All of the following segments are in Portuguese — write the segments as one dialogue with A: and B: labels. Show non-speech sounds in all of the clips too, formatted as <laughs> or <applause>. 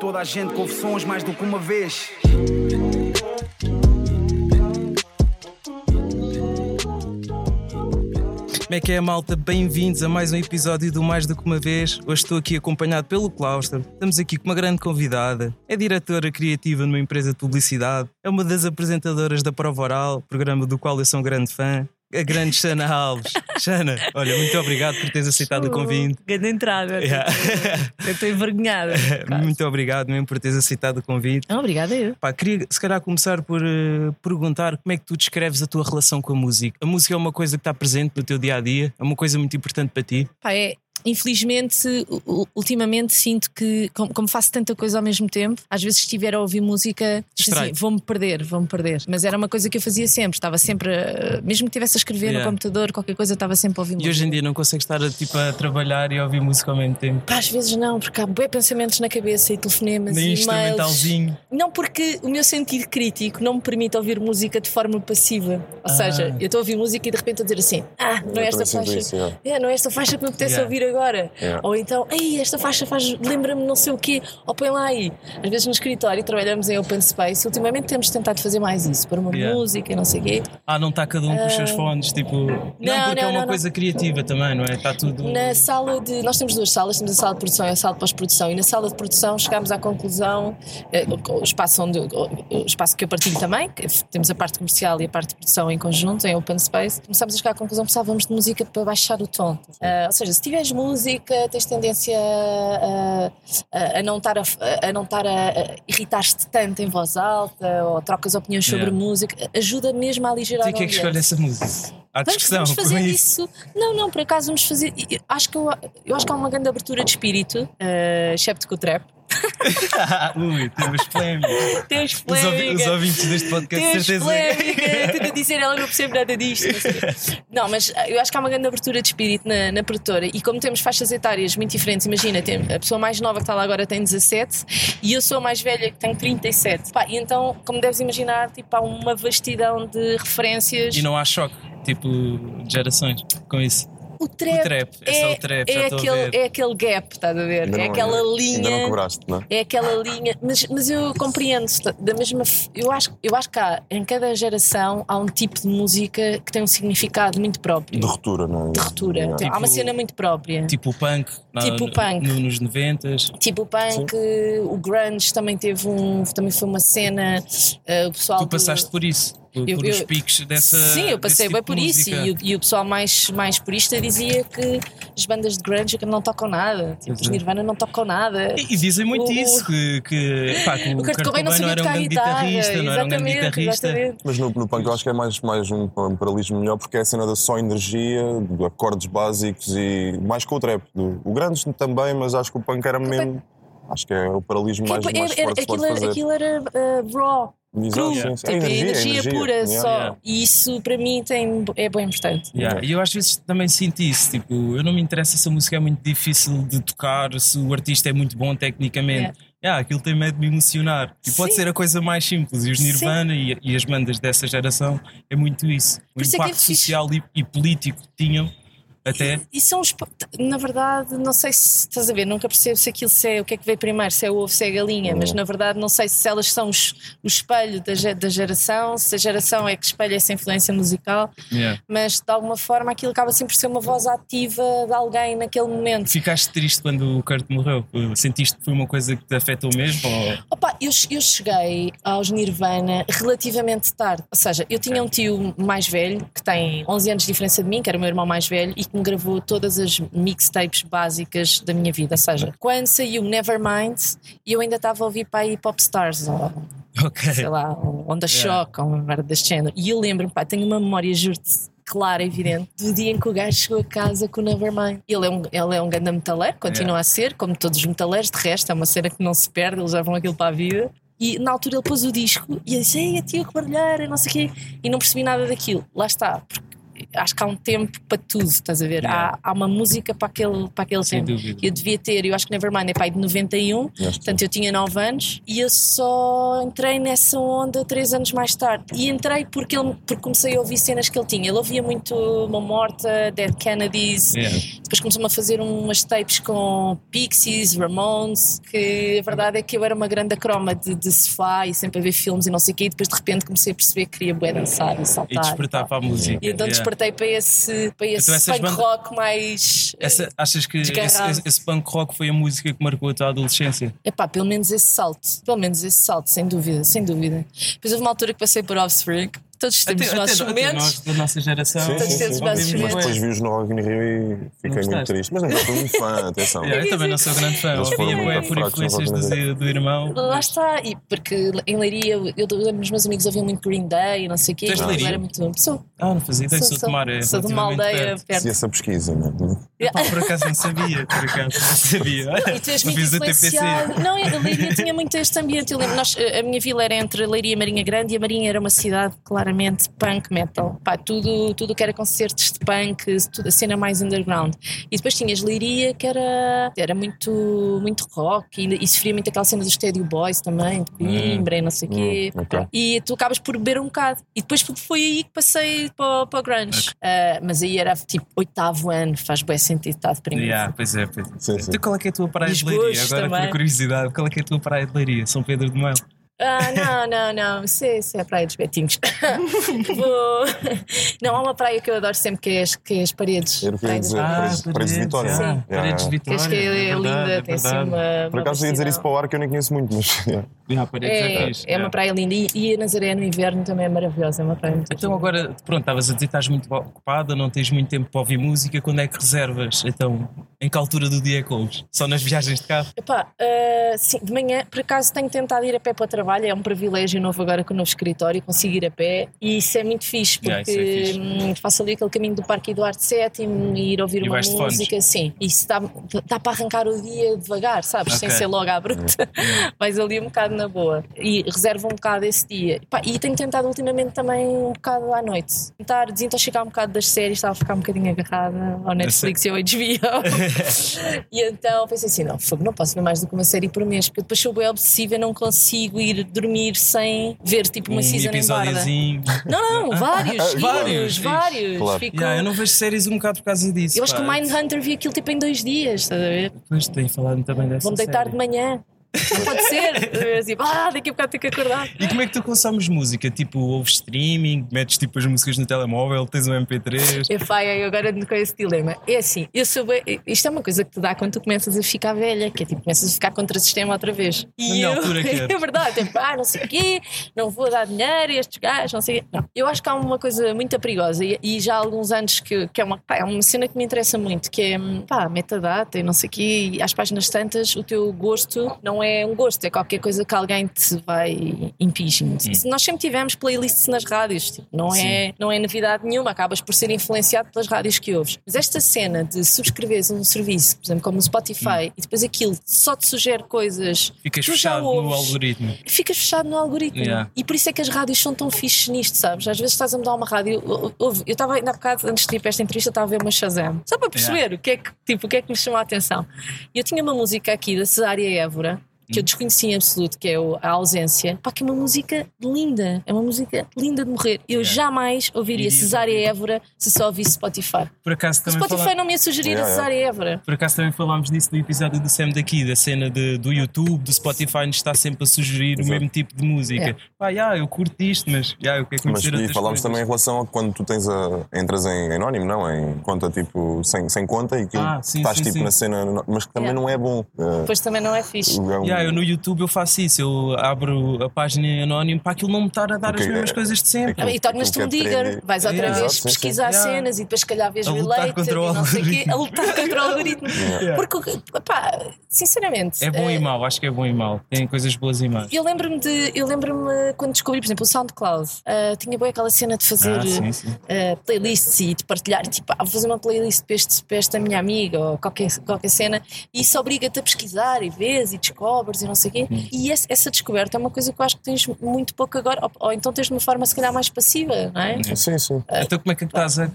A: toda a gente confissões mais do que uma vez.
B: Como é que é, malta? Bem-vindos a mais um episódio do Mais do que uma vez. Hoje estou aqui acompanhado pelo Claustro. Estamos aqui com uma grande convidada. É diretora criativa numa empresa de publicidade. É uma das apresentadoras da Prova Oral, programa do qual eu sou um grande fã a grande Xana Alves. <laughs> Xana, olha, muito obrigado por teres aceitado o convite.
C: Grande entrada.
B: Yeah.
C: Eu estou envergonhada. <laughs>
B: muito obrigado mesmo por teres aceitado o convite.
C: Ah, obrigada eu.
B: Pá, queria se calhar começar por uh, perguntar como é que tu descreves a tua relação com a música. A música é uma coisa que está presente no teu dia a dia, é uma coisa muito importante para ti.
C: Pá, é, infelizmente, ultimamente sinto que, como, faço tanta coisa ao mesmo tempo, às vezes estiver a ouvir música, assim, vou-me perder, vou-me perder. Mas era uma coisa que eu fazia sempre, estava sempre, mesmo que estivesse a escrever yeah. no computador, qualquer coisa, estava sempre a ouvir
B: e
C: música.
B: E hoje em dia não consegues estar tipo, a trabalhar e a ouvir música ao mesmo tempo?
C: Pá, às vezes não, porque há bem pensamentos na cabeça e telefonemas
B: Nem
C: e
B: instrumentalzinho.
C: Não, porque o meu sentido crítico não me permite ouvir música de forma passiva. Ou ah. seja, eu estou a ouvir música e de repente a dizer assim: Ah, não é esta faixa. Isso, é. não é esta faixa que me apetece yeah. ouvir agora. Yeah. Ou então, ei, esta faixa faz, lembra-me não sei o quê, ou põe lá aí. Às vezes no escritório trabalhamos em open space, ultimamente temos tentado fazer mais isso, para uma yeah. música e não sei o quê.
B: Ah, não está cada um com os seus ah, fones, tipo. Não, não porque não, é uma não, coisa criativa também, não é? Está tudo.
C: Na sala de. Nós temos duas salas, temos a sala de produção e a sala de pós-produção, e na sala de produção chegámos à conclusão, eh, o espaço, onde, o espaço que eu partilho também, que temos a parte comercial e a parte de produção em conjunto, em open space, começámos a chegar à conclusão que precisávamos de música para baixar o tom. Uh, ou seja, se tiveres música, tens tendência a, a, a não estar a, a, não estar a, irritar-te tanto em voz alta ou trocas opiniões sobre yeah. música, ajuda mesmo a aligerar
B: o que é que escolhe essa música? Há discussão
C: vamos fazer isso. Não, não, por acaso vamos fazer. Acho que eu, eu acho que há uma grande abertura de espírito, uh, excepto com o trap. <laughs>
B: Ui, temos polémicas.
C: Temos polémicas.
B: Os, ouvintes deste podcast, temos certeza.
C: Polémica. a dizer, ela não percebe nada disto. Não, mas eu acho que há uma grande abertura de espírito na, na produtora. E como temos faixas etárias muito diferentes, imagina, tem, a pessoa mais nova que está lá agora tem 17 e eu sou a mais velha que tenho 37. Pá, e então, como deves imaginar, tipo, há uma vastidão de referências.
B: E não há choque, tipo, de gerações com isso.
C: O trap, o trap é, é, o trap, é, aquele, é aquele gap, estás a ver? Ainda é aquela ainda, linha.
D: Ainda não cobraste, não é?
C: É aquela linha. Mas, mas eu compreendo da mesma. Eu acho, eu acho que há, em cada geração há um tipo de música que tem um significado muito próprio.
D: De ruptura, não é?
C: De ruptura. Tipo, há uma tipo cena muito própria.
B: Tipo o punk.
C: Tipo o punk.
B: No, nos 90
C: Tipo o punk, Sim. o grunge também teve um. Também foi uma cena. Uh, o pessoal.
B: Tu passaste do, por isso por, eu, por os picos dessa.
C: Sim, eu passei
B: tipo
C: bem por isso. E o, e, o pessoal mais, mais purista dizia que as bandas de grunge não tocam nada. Tipo, os Nirvana não tocam nada.
B: E, e dizem muito o, isso, que, que, pá, que <laughs> o, o Kurt Cobain não, não era um grande guitarrista, não era um grande guitarrista. Exatamente.
D: Mas no, no punk eu acho que é mais, mais um, um paralelismo melhor porque é a cena da só energia, de acordes básicos e mais com o trap. Do, o grunge também, mas acho que o punk era mesmo. Acho que é o paralelismo mais, mais forte pode fazer.
C: Aquilo era uh, raw cru, tipo, é energia, energia, energia, pura yeah, só. Yeah. E isso para mim tem, é bem importante.
B: Yeah. E eu às vezes também sinto isso, tipo, eu não me interessa se a música é muito difícil de tocar, se o artista é muito bom tecnicamente. Yeah. Yeah, aquilo tem medo de me emocionar. E pode ser a coisa mais simples. E os Nirvana e, e, as bandas dessa geração é muito isso. O Por impacto é, é social e, e político que tinham até.
C: São os. Na verdade, não sei se estás a ver, nunca percebo se aquilo se é o que é que veio primeiro, se é o ovo, se é a galinha, mas na verdade não sei se elas são os, o espelho da, da geração, se a geração é que espelha essa influência musical,
B: yeah.
C: mas de alguma forma aquilo acaba sempre por ser uma voz ativa de alguém naquele momento.
B: Ficaste triste quando o Kurt morreu? Sentiste que foi uma coisa que te afetou mesmo? Ou...
C: Opa, eu, eu cheguei aos Nirvana relativamente tarde, ou seja, eu tinha um tio mais velho que tem 11 anos de diferença de mim, que era o meu irmão mais velho, e que me gravou todas as mixtapes básicas da minha vida. Ou seja, quando saiu Nevermind, eu ainda estava a ouvir para aí Pop Stars. Ou,
B: okay.
C: Sei lá, Onda yeah. Shock, ou uma merda deste género. E eu lembro-me, pá, tenho uma memória, juro-te, clara, evidente, do dia em que o gajo chegou a casa com o Nevermind. Ele é um, ele é um grande metaleiro, continua yeah. a ser, como todos os metaleiros, de resto, é uma cena que não se perde, eles levam aquilo para a vida. E na altura ele pôs o disco e eu disse, ei, a tia que barulheira, não sei o quê, e não percebi nada daquilo. Lá está, porque acho que há um tempo para tudo, estás a ver? Yeah. Há, há, uma música para aquele, para aquele
B: Sem
C: tempo.
B: Dúvida.
C: Eu devia ter, eu acho que Nevermind é pai de 91, portanto eu tinha 9 anos e eu só entrei nessa onda 3 anos mais tarde. E entrei porque, ele, porque comecei a ouvir cenas que ele tinha. Ele ouvia muito Uma Morta, Dead Kennedys,
B: yeah.
C: depois começou-me a fazer umas tapes com Pixies, Ramones, que a verdade é que eu era uma grande croma de, de sofá e sempre a ver filmes e não sei o quê, e depois de repente comecei a perceber que queria bué dançar e saltar.
B: E despertar
C: tal.
B: para a música.
C: E então
B: Yeah.
C: Despertei para esse, para esse
B: Então
C: punk
B: bandas-
C: rock mais.
B: Essa, achas que esse, esse- esse punk rock foi a música que marcou a tua adolescência?
C: É pá, pelo menos esse salto. Pelo menos esse salto, sem dúvida, sem dúvida. Depois houve uma altura que passei por Offspring. Todos temos os nossos
B: até
C: momentos.
B: nós, da nossa geração.
D: Sim,
C: Todos
D: sim,
C: temos
D: sim,
C: bases
D: sim. Mas
C: diferentes.
D: depois vi-os no Rock in Rio e fiquei muito triste. Mas não sou muito fã, atenção.
B: Eu também não sou grande fã.
D: Eles foram muito
B: bué por influências do, do irmão.
C: Lá está, e porque em Leiria eu, eu lembro os meus amigos ouviam muito Green Day e não sei o quê.
B: Leiria?
C: era muito. Sou,
B: Ah, não fazia ideia,
C: sou,
B: de Tomar. é
C: sou de uma aldeia
B: perto.
D: Se essa pesquisa, não é?
B: Por acaso não sabia, por acaso não sabia. <laughs>
C: E tu és
B: Não
C: muito influenciado. Não, a Leiria tinha muito este ambiente. Eu lembro, a minha vila era entre Leiria e Marinha Grande e a Marinha era uma cidade claramente punk metal. Pá, tudo tudo que era concertos de punk, tudo, a cena mais underground. E depois tinhas Leiria que era, era muito, muito rock e, e sofria muito aquela cena dos Stadio Boys também, de Coimbra e não sei o quê.
D: Hum, ok.
C: E tu acabas por beber um bocado. E depois foi aí que passei para, para o grunge. Ah, mas aí era tipo oitavo ano, faz bem sentido estar deprimido.
B: Yeah, pois é, pois é.
D: Sim, sim.
B: Então qual é que é a tua praia de Leiria? Agora,
C: também.
B: por curiosidade, qual é que é a tua praia de Leiria? São Pedro de Mel?
C: Ah, não, não, não. Isso é, isso é a Praia dos Betinhos. <laughs> Vou... Não, há uma praia que eu adoro sempre que é as, que é as paredes.
D: Era o que eu ia
C: Praia dos
D: dizer. Paredes- Paredes de Vitória.
B: Ah,
D: Sim.
B: Paredes de
D: Yeah.
C: Que
B: Vitória.
C: acho que é,
B: verdade,
C: linda, tem assim
B: verdade.
C: uma.
D: Por acaso ia dizer isso para o ar que eu nem conheço muito, mas. yeah.
B: Yeah, Paredes é,
C: É, é uma
B: yeah.
C: praia linda e, e a Nazaré no inverno também é maravilhosa, é uma praia muito
B: Então agora, pronto, estavas a dizer que estás muito ocupada, não tens muito tempo para ouvir música, quando é que reservas? Então, em que altura do dia é que ouves? Só nas viagens de carro?
C: Epá, ah, sim, de manhã, por acaso tenho tentado ir a pé para o trabalho, é um privilégio novo agora com o novo escritório, consigo ir a pé e isso é muito fixe, porque
B: Yeah, é fixe.
C: hum, faço ali aquele caminho do Parque Eduardo VII e ir ouvir
B: E
C: uma música, sim, isso dá para arrancar o dia devagar, sabes, sem
B: Ok.
C: ser logo à bruta, mas <laughs> ali um bocado na boa. E reservo um bocado esse dia. E tenho tentado ultimamente também um bocado à noite, tentar desintoxicar um bocado das séries, estava a ficar um bocadinho agarrada ao Netflix e ao HBO. <laughs> E então pensei assim: não, fogo, não posso ver mais do que uma série por mês, porque depois sou bem obsessiva e não consigo ir dormir sem ver tipo uma
B: um
C: season em barda.
B: episódiozinho.
C: Não, não, <laughs> vários,
B: Vários,
C: vários, vários.
D: Claro.
C: Fico-
B: Yeah, eu não vejo séries um bocado por causa disso.
C: eu acho que
B: pá.
C: o Mindhunter vi aquilo tipo em dois dias, estás a ver?
B: Depois tenho falado também dessa
C: Vou-me deitar
B: série.
C: de manhã. Não pode ser. Assim, ah, daqui a bocado tenho que acordar.
B: E como é que tu consomes música? Tipo, ouves streaming, metes tipo as músicas no telemóvel, tens um MP3?
C: Epá, eu agora ando com esse dilema. É assim, eu sou bem, isto é uma coisa que te dá quando tu começas a ficar velha, que é tipo, começas a ficar contra o sistema outra vez.
B: Minha
C: eu,
B: altura que era. <laughs>
C: é verdade, tipo, ah, não sei o quê, não vou dar dinheiro a estes gajos, não sei o quê. Não, eu acho que há uma coisa muito perigosa e, e já há alguns anos que, que é, uma, pá, é uma cena que me interessa muito, que é, pá, metadata e não sei o quê, e às páginas tantas o teu gosto não é um gosto, é qualquer coisa que alguém te vai impingir. Nós sempre tivemos playlists nas rádios, tipo, não, é, não é novidade nenhuma, acabas por ser influenciado pelas rádios que ouves. Mas esta cena de subscreveres um serviço, por exemplo, como o Spotify, e depois aquilo só te sugere coisas
B: Ficas fechado no
C: ouves,
B: algoritmo.
C: ficas fechado no algoritmo.
B: Yeah.
C: E por isso é que as rádios são tão fixes nisto, sabes? Às vezes estás a mudar uma rádio. ou- ouve, Eu estava ainda há bocado, antes de ir para esta entrevista, estava a ver uma Shazam. Só para perceber o, que é que, tipo, o que é que me chamou a atenção. E eu tinha uma música aqui da Cesária Évora. Que eu desconhecia em absoluto, que é o- a ausência. Pá, que é uma música linda. É uma música linda de morrer. Eu
B: Yeah.
C: jamais ouviria Cesária. Évora se só ouvisse Spotify.
B: Por acaso
C: O
B: também
C: Spotify
B: fala-
C: não me ia sugerir
D: Yeah,
C: a
D: yeah.
C: Cesária Évora.
B: Por acaso também falámos disso no episódio do Sam daqui, da cena de- do YouTube, do Spotify, nos está sempre a sugerir o
D: Exato.
B: mesmo tipo de música.
C: Yeah.
B: Pá, yeah, eu curto isto, mas yeah, eu quero
D: Mas
B: conhecer
D: e
B: outras
D: falámos
B: coisas.
D: também em relação a quando tu tens a, entras em anónimo, não? Em conta tipo sem, sem conta e aquilo
B: Ah, sim,
D: estás
B: sim,
D: tipo
B: sim.
D: na cena, mas que também
C: Yeah.
D: não é bom. Uh,
C: Depois também não é fixe.
D: é um-
B: Yeah, eu no YouTube eu faço isso, eu abro a página em anónimo para aquilo não me estar a dar
D: Porque
B: as mesmas
D: é-
B: coisas de sempre.
D: aquilo-
C: E tornas-te um
D: é
C: digger, vais outra
B: Yeah.
C: vez
D: Exato, sim, sim.
C: pesquisar
B: Yeah.
C: cenas e depois, se calhar, vês e não sei o quê, a lutar contra o algoritmo. <laughs>
D: Yeah.
C: Porque, pá, sinceramente.
B: É bom
C: eh,
B: e mau, acho que é bom e mau. Tem coisas boas e más.
C: Eu lembro-me de, eu lembro-me quando descobri, por exemplo, o SoundCloud, ah, tinha boa aquela cena de fazer
B: Ah, sim, sim.
C: ah, playlists e de partilhar, tipo, ah, vou fazer uma playlist para, este, para esta minha amiga ou qualquer, qualquer cena, e isso obriga-te a pesquisar e vês e descobres e não sei o quê.
B: Hum.
C: E esse- essa descoberta é uma coisa que eu acho que tens muito pouco agora, ou, ou então tens de uma forma se calhar mais passiva, não é?
D: Sim, sim.
B: Então como é que estás a, a-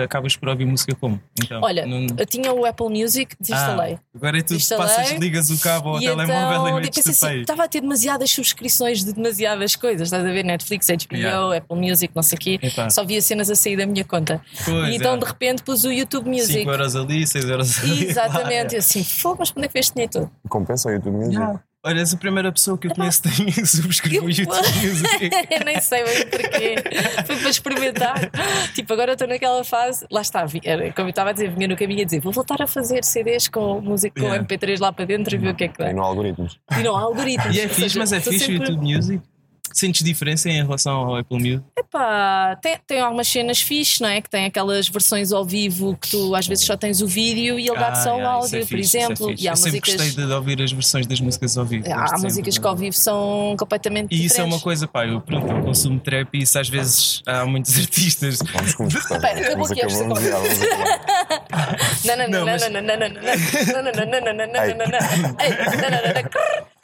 B: a- acabas por ouvir música como? Então,
C: Olha,
B: não-
C: eu tinha o Apple Music, desinstalei.
B: Ah, agora é tudo,
C: Instalei.
B: passas, ligas o cabo ao
C: E
B: telemóvel
C: então,
B: e
C: eu
B: metes
C: pensei
B: de
C: assim, estava a ter demasiadas subscrições de demasiadas coisas, estás a ver? Netflix, HBO,
B: Yeah.
C: Apple Music, não sei o quê.
B: Epá.
C: Só via cenas a sair da minha conta.
B: Pois,
C: e então
B: é.
C: de repente pus o YouTube Music.
B: 5 euros ali, 6 euros ali. <laughs>
C: Exatamente, e assim, fogo, mas quando é que fez dinheiro todo?
D: Compensa o YouTube Music.
B: Yeah. Olha, és a primeira pessoa que eu conheço que tem <laughs> subscreveu o YouTube Music.
C: Eu nem sei bem porquê. Foi para experimentar. Tipo, agora estou naquela fase. Lá está, era, como eu estava a dizer, vinha no caminho a dizer: vou voltar a fazer CDs com música com
B: Yeah.
C: MP3 lá para dentro e ver o que é que
D: E
C: dá.
D: no algoritmos.
C: E não há algoritmos.
B: E é fixe,
C: seja,
B: mas é fixe o
C: sempre-
B: YouTube Music. Sentes diferença em relação ao Apple Music?
C: Epá, tem, tem algumas cenas fixe, não é? Que tem aquelas versões ao vivo que tu às vezes só tens o vídeo e ele dá-te só o
B: yeah, é
C: áudio, por
B: fixe, é
C: exemplo.
B: fixe.
C: e há
B: eu sempre
C: músicas.
B: gostei de ouvir as versões das músicas ao vivo.
C: Há
B: sempre,
C: músicas
B: não é?
C: que ao vivo são completamente
B: E isso é uma coisa, pá, eu, pronto, eu consumo trap e isso às vezes há muitos artistas.
D: Vamos começar.
C: Espera, acabou aqui esta
D: acabamos, já, vamos acabar.
C: Não, não, não,
B: Não, mas-
C: não, não, não, não, não, não, não, não, não, não, não, não, não, não, não. Ei, não, não, não, não, crrr. Não, não, não, não, não, não, não, não, não.
B: Não,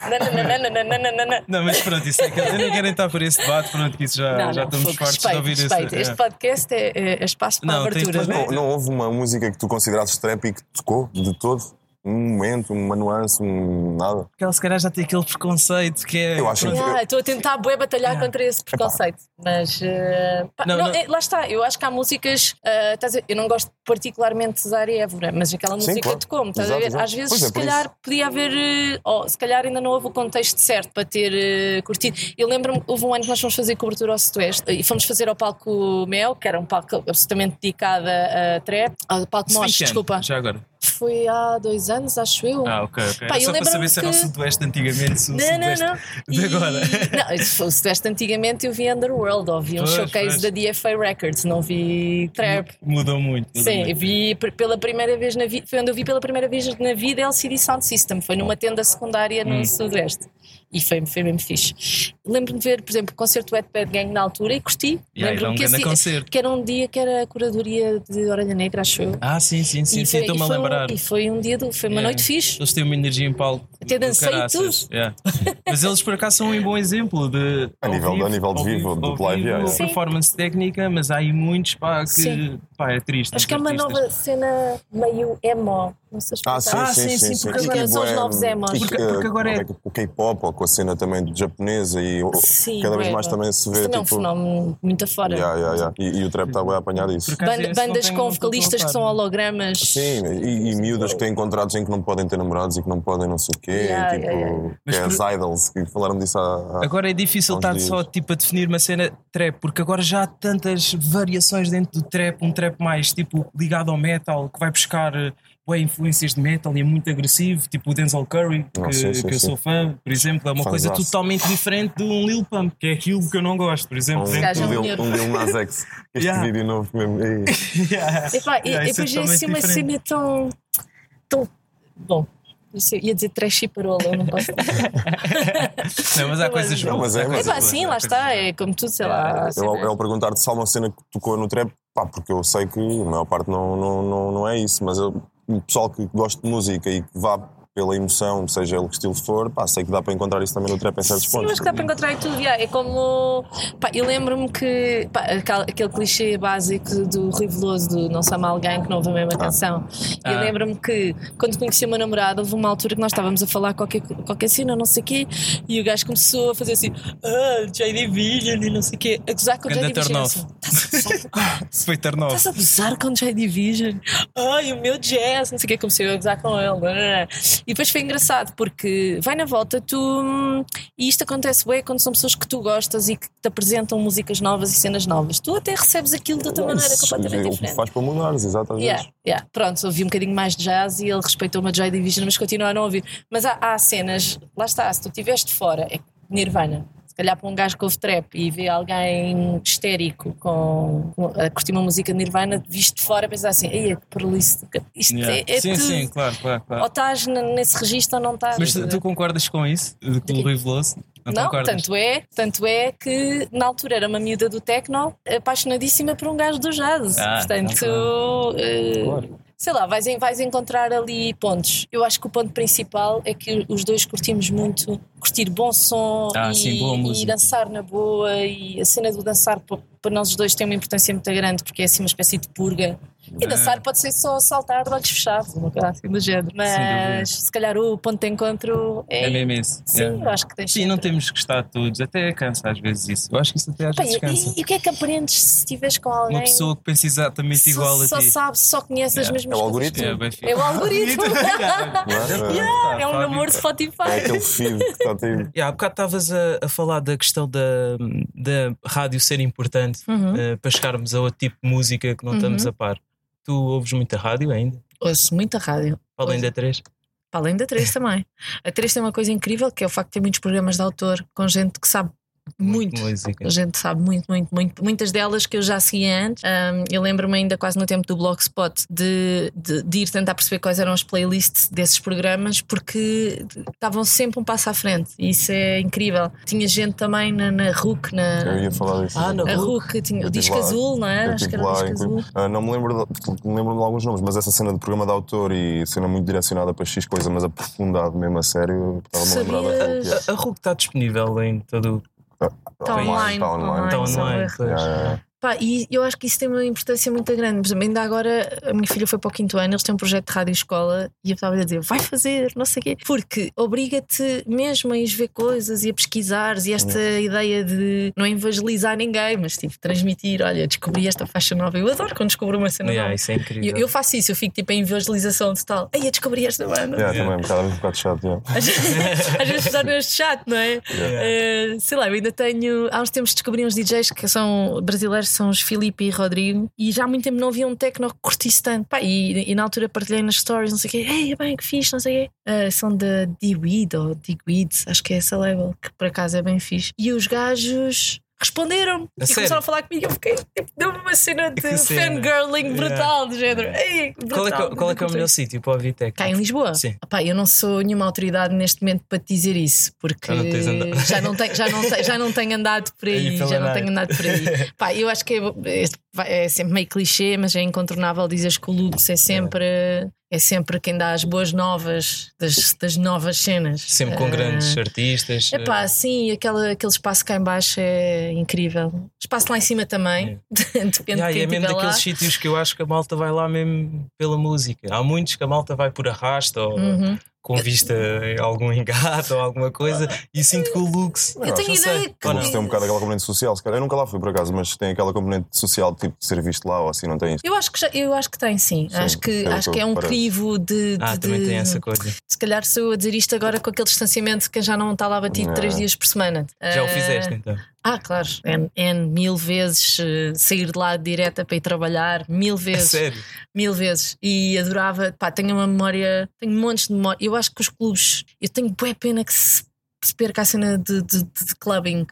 B: mas pronto, isso é que eu nem quero entrar por esse debate, pronto, que isso já,
C: Não,
B: já
C: não,
B: estamos
C: fogo,
B: fartos de ouvir
C: respeito.
B: esse.
C: Este
B: é.
C: podcast é, é- é espaço para
B: Não, tem
C: abertura.
B: todo-
D: Não, não houve uma música que tu considerasses trap e que tocou de todo? Um momento, uma nuance, um nada?
B: Porque ela se calhar já tem aquele preconceito que é.
D: Eu acho que-
C: Yeah, Estou a tentar bué batalhar contra esse preconceito. Mas eh, pá,
B: Não,
C: não,
B: não.
C: é- lá está, eu acho que há músicas. eh, estás a ver, eu não gosto particularmente de Zara e Évora, mas aquela
D: Sim,
C: música
D: claro.
C: tocou-me. Estás a
D: Exato,
C: ver?
D: exato.
C: Às vezes,
D: Pois é,
C: se calhar,
D: isso.
C: podia haver. eh, oh, se calhar ainda não houve o contexto certo para ter eh, curtido. Eu lembro-me, houve um ano que nós fomos fazer cobertura ao Sudoeste e fomos fazer ao palco Mel, que era um palco absolutamente dedicado a trap. Ao palco
B: ano?
C: desculpa.
B: Já agora.
C: Foi há dois anos, acho eu.
B: Ah, ok, ok.
C: Pá,
B: só para saber se era o
C: que-
B: Sudoeste antigamente, se o
C: Não, não,
B: Sudoeste
C: não.
B: de
C: E-
B: agora. <laughs>
C: Não, fosse Sudoeste antigamente eu vi Underworld, ou vi um
B: Pois,
C: showcase
B: pois.
C: da DFA Records, não vi Trap.
B: Mudou muito. mudou
C: Sim, eu
B: muito.
C: vi pela primeira vez na vida, foi onde eu vi pela primeira vez na vida LCD Sound System, foi numa tenda secundária
B: Hum.
C: no Sudoeste. E foi, foi mesmo fixe. Lembro-me de ver, por exemplo, o concerto do Wet Bad Gang na altura e curti.
B: Yeah, um
C: que,
B: concerto.
C: que era um dia que era a curadoria de Orelha Negra, acho eu.
B: Ah, sim, sim, sim, sim, estou-me
C: e
B: a
C: foi um-
B: lembrar.
C: e foi um dia, do, foi uma
B: Yeah.
C: noite fixe.
B: Eles têm uma energia em palco.
C: Até dancei
B: caraças. Yeah. <laughs> Mas eles por acaso são um bom exemplo de.
D: A nível- a nível de
B: ao
D: vivo, do live, yeah.
C: Sim.
B: performance técnica, mas há aí muitos pá, que
C: Sim.
B: Pá, é triste.
C: Acho
B: os
C: que é uma
B: artistas.
C: nova cena meio emo. Não sei
D: Ah,
C: explicar.
B: Ah,
D: sim, sim,
B: sim,
D: sim,
B: sim, porque
C: agora
D: que
C: são os novos emos.
D: e que-
B: Porque- porque agora é-
D: O K-pop, ou com a cena também japonesa e
C: Sim,
D: cada vez mais também se
C: Isso
D: vê
C: também é um
D: tipo.
C: fenómeno muito afora.
D: Yeah, yeah, yeah. E, e o trap está bem a apanhar isso.
B: Esse não
C: bandas com vocalistas que são
B: não.
C: hologramas.
D: Sim, e, e miúdas que têm contratos em que não podem ter namorados e que não podem não sei o quê,
C: Yeah,
D: tipo,
C: yeah, yeah.
D: que é
B: por-
D: as idols, que falaram disso há. há-
B: Agora é difícil estar
D: dias.
B: só tipo, a definir uma cena trap, porque agora já há tantas variações dentro do trap, um trap mais tipo ligado ao metal, que vai buscar eh, bué influências de metal e é muito agressivo, tipo o Denzel Curry, que,
D: Ah, sim, sim,
B: que eu sou fã, por exemplo, é uma coisa totalmente diferente de um Lil Pump, que é aquilo que eu não gosto, por exemplo.
D: Um,
C: é
D: um, Lil, um Lil Nas X. <laughs> Este
B: Yeah.
D: vídeo novo mesmo. Ei. <laughs>
B: Yeah.
C: Epá, e-
B: Yeah,
C: e
B: é
C: depois é assim uma cena tão. tão. Bom. Isso Ia dizer trash e parola, eu não posso. <laughs>
B: Não, mas há coisas
D: Não,
B: boas.
D: mas é, mas-
C: Epá,
B: boas,
C: sim, lá está, é como tudo, sei
B: Yeah,
C: lá.
D: Eu,
C: cenas-
D: eu perguntar-te se há uma cena que tocou no trap, pá, porque eu sei que a maior parte não, não, não, não é isso, mas eu, o pessoal que gosta de música e que vá pela emoção, seja ele que estilo for, pá, sei que dá para encontrar isso também no trap em certos
C: Sim,
D: pontos.
C: mas que dá para encontrar em tudo. yeah. É como. Pá, eu lembro-me que. pá, aquele, aquele clichê básico do Rui Veloso, do Não Sama Alguém que não ouve a mesma canção. Eu
B: Ah.
C: lembro-me que, quando conheci o meu namorado, houve uma altura que nós estávamos a falar qualquer, qualquer cena, não sei o quê, e o gajo começou a fazer assim. Ah, J Division e não sei o quê. A gozar com o J Division. assim, a <laughs>
B: foi turn off.
C: Estás a gozar com J Division? Ai, o meu jazz, não sei o que, comecei a gozar com ele. E depois foi engraçado porque vai na volta, tu. E isto acontece bem quando são pessoas que tu gostas e que te apresentam músicas novas e cenas novas. Tu até recebes aquilo de outra maneira completamente
D: é
C: diferente.
D: faz para mudares, exatamente.
C: Yeah, yeah. Pronto, ouvi um bocadinho mais de jazz e ele respeitou-me a Joy Division, mas continua a não ouvir. Mas há, há cenas, lá está, se tu estiveste fora, é Nirvana. Se calhar para um gajo que ouve trap e vê alguém histérico com, com- a curtir uma música de Nirvana, visto de fora, pensar assim, ei, que prolice. Isto
B: Yeah.
C: é, é
B: sim,
C: tudo.
B: sim, claro, claro, claro.
C: Ou estás nesse registro ou não estás.
B: Mas tu, tu concordas com isso? Com o Rui Veloso? Não,
C: Não,
B: concordas?
C: tanto é, tanto é que na altura era uma miúda do techno apaixonadíssima por um gajo do jazz.
B: Ah,
C: Portanto,
B: então,
C: eh,
D: Claro.
C: Sei lá, vais, vais encontrar ali pontos. Eu acho que o ponto principal é que os dois curtimos muito curtir bom som
B: ah,
C: e,
B: sim,
C: e dançar na boa. E a cena do dançar para nós os dois tem uma importância muito grande porque é assim uma espécie de purga e dançar pode ser só saltar de olhos fechados, uma coisa assim do género. Mas se calhar o ponto de encontro é.
B: É mesmo isso.
C: Sim,
B: é.
C: eu acho que tens
B: Sim, não temos que estar todos, até cansa às vezes isso. Eu acho que isso até às vezes cansa.
C: E, e, o que é que aprendes se estiveres com alguém?
B: Uma pessoa que pensa exatamente
C: só,
B: igual a ti.
C: Só sabe, só conhece as mesmas
D: é o
C: coisas.
D: algoritmo.
B: É,
C: é o algoritmo. <laughs>
D: é,
C: é um namoro Spotify.
D: É aquele feed que está a ter. <laughs>
B: Yeah, há bocado estavas a, a, falar da questão da, da rádio ser importante
C: uhum.
B: uh, para chegarmos a outro tipo de música que não
C: uhum.
B: estamos a par. Tu ouves muita rádio ainda?
C: Ouço muita rádio.
B: Para além da 3?
C: Para além da 3 também. A 3 tem uma coisa incrível que é o facto de ter muitos programas de autor com gente que sabe muito.
B: Música.
C: A gente sabe muito, muito, muito. Muitas delas que eu já seguia antes. Um, eu lembro-me ainda quase no tempo do Blogspot de, de, de, ir tentar perceber quais eram as playlists desses programas porque estavam sempre um passo à frente. E isso é incrível. Tinha gente também na, na RUC. Na,
D: eu ia falar disso.
B: Ah, na
C: a RUC. Tinha, o disco
D: lá,
C: azul, não é? Acho que era o disco azul.
D: Uh, não me lembro, de, me lembro de alguns nomes, mas essa cena de programa de autor e cena muito direcionada para X coisa, mas aprofundado mesmo a sério, estava-me a lembrar da RUC.
B: A, a RUC está disponível em todo
C: Está online.
D: Está online.
B: Está online.
C: Está online Pá, e eu acho que isso tem uma importância muito grande. Por exemplo, ainda agora a minha filha foi para o quinto ano, eles têm um projeto de rádio escola e eu estava a dizer, vai fazer, não sei o quê, porque obriga-te mesmo a ir ver coisas e a pesquisares e esta ideia de não evangelizar ninguém, mas tipo, transmitir, olha, descobri esta faixa nova. Eu adoro quando descobro uma cena
B: yeah,
C: nova.
B: Isso é incrível.
C: Eu, eu, faço isso, eu fico tipo em evangelização total. Ei, eu descobri esta banda.
D: Yeah, também, um bocado, um bocado chato. Yeah. <laughs>
C: Às vezes está neste chato, não é?
D: Yeah.
C: Uh, sei lá, eu ainda tenho. Há uns tempos descobri uns DJs que são brasileiros, são os Filipe e Rodrigo, e já há muito tempo não havia um techno que curtisse tanto. Pá, e, e, na altura partilhei nas stories, não sei o quê, ei, bem, que fixe, não sei o quê. Uh, são da D-Weed ou D-Weed, acho que é essa label, que por acaso é bem fixe. E os gajos responderam e
B: sério?
C: começaram a falar comigo. Eu fiquei, tipo, deu-me uma cena de
B: Que cena.
C: fangirling brutal, do género. Ei,
B: Qual é, que,
C: brutal,
B: qual é que é o melhor sítio para ouvir tech?
C: Cá em Lisboa?
B: Sim.
C: Eu não sou nenhuma autoridade neste momento para te dizer isso, porque
B: Já não tens
C: já não, tenho, já, não tenho, já não tenho andado por <laughs> aí, já não tenho andado por aí. <laughs> Pá, eu acho que é, é, é sempre meio clichê, mas é incontornável dizeres que o Lux é sempre. É sempre quem dá as boas novas das, das novas cenas.
B: Sempre com
C: Ah,
B: grandes artistas.
C: Epá, sim, aquele, aquele espaço cá em baixo é incrível. Espaço lá em cima também. <laughs> Depende
B: Yeah,
C: de
B: e
C: quem
B: é mesmo
C: estiver lá.
B: daqueles sítios que eu acho que a malta vai lá mesmo pela música. Há muitos que a malta vai por arrasto ou
C: Uhum.
B: Com vista em algum engate ou alguma coisa e sinto que o Lux.
C: Eu tenho ideia que-
D: O? Lux tem um bocado aquela componente social, se calhar. Eu nunca lá fui por acaso, mas tem aquela componente social tipo de ser visto lá ou assim, não tem isso.
C: Eu acho que, já- eu acho que tem, sim.
D: Sim,
C: acho que, acho
D: que
C: é um
D: parece.
C: crivo de.
B: Ah,
C: de-
B: também
C: de-
B: tem essa coisa.
C: Se calhar sou eu a dizer isto agora com aquele distanciamento que já não está lá batido
D: Não.
C: três dias por semana.
B: Já o
C: Ah,
B: fizeste então?
C: Ah, claro. N, N mil vezes eh, sair de lá direta para ir trabalhar, mil vezes.
B: sério?
C: Mil vezes. E adorava, pá, tenho uma memória, tenho montes de memória. Eu acho que os clubes, eu tenho boa pena que se, se perca a cena de, de, de- de clubbing.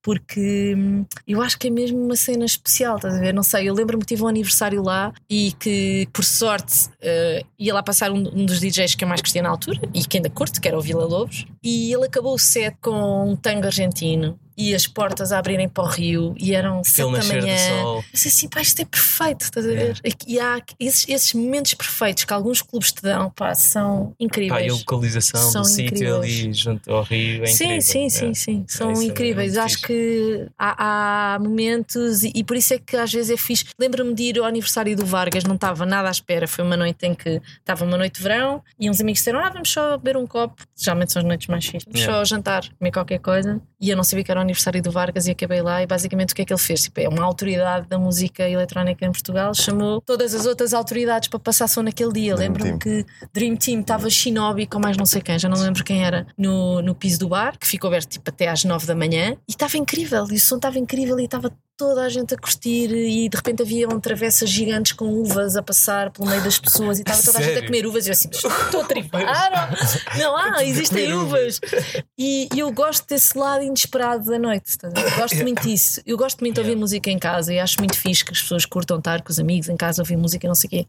C: Porque hum, eu acho que é mesmo uma cena especial, estás a ver? Não sei, eu lembro-me que tive um aniversário lá e que, por sorte, eh, ia lá passar um, um dos DJs que eu mais gostia na altura e que ainda curto, que era o Vila Lobos. E ele acabou o set com um tango argentino e as portas a abrirem para o rio e eram sete
B: Aquele
C: da manhã.
B: sol.
C: Eu disse assim, pá, isto é perfeito, estás a ver? E há esses, esses momentos perfeitos que alguns clubes te dão, pá, são
B: Pá,
C: incríveis.
B: e a localização
C: São
B: do sítio ali junto ao rio é
C: sim,
B: incrível.
C: sim,
B: é.
C: sim, sim, são
B: isso é
C: incríveis. Acho
B: fixe.
C: que há, há momentos e, e por isso é que às vezes é fixe. Lembro-me de ir ao aniversário do Vargas, não estava nada à espera. Foi uma noite em que estava uma noite de verão e uns amigos disseram: Ah, vamos só beber um copo. Geralmente são as noites mais fixas. Vamos
B: Yeah.
C: só jantar, comer qualquer coisa. E eu não sabia que era o aniversário do Vargas e acabei lá. E basicamente o que é que ele fez? Tipo, é uma autoridade da música eletrónica em Portugal, chamou todas as outras autoridades para passar som naquele dia. Lembro-me que Dream Team estava Shinobi com mais não sei quem, já não lembro quem era, no, no piso do bar, que ficou aberto tipo até às 9 da manhã, e estava incrível, e o som estava incrível, e estava toda a gente a curtir, e de repente havia um travessas gigantes com uvas a passar pelo meio das pessoas, e estava toda a gente a comer uvas, e eu assim, estou a <laughs> tripar, não há, existem
B: comer
C: uvas. E, e eu gosto desse lado inesperado da noite, gosto muito disso. Eu gosto muito de ouvir música em casa e acho muito fixe que as pessoas curtam estar com os amigos em casa, ouvir música, não sei o quê.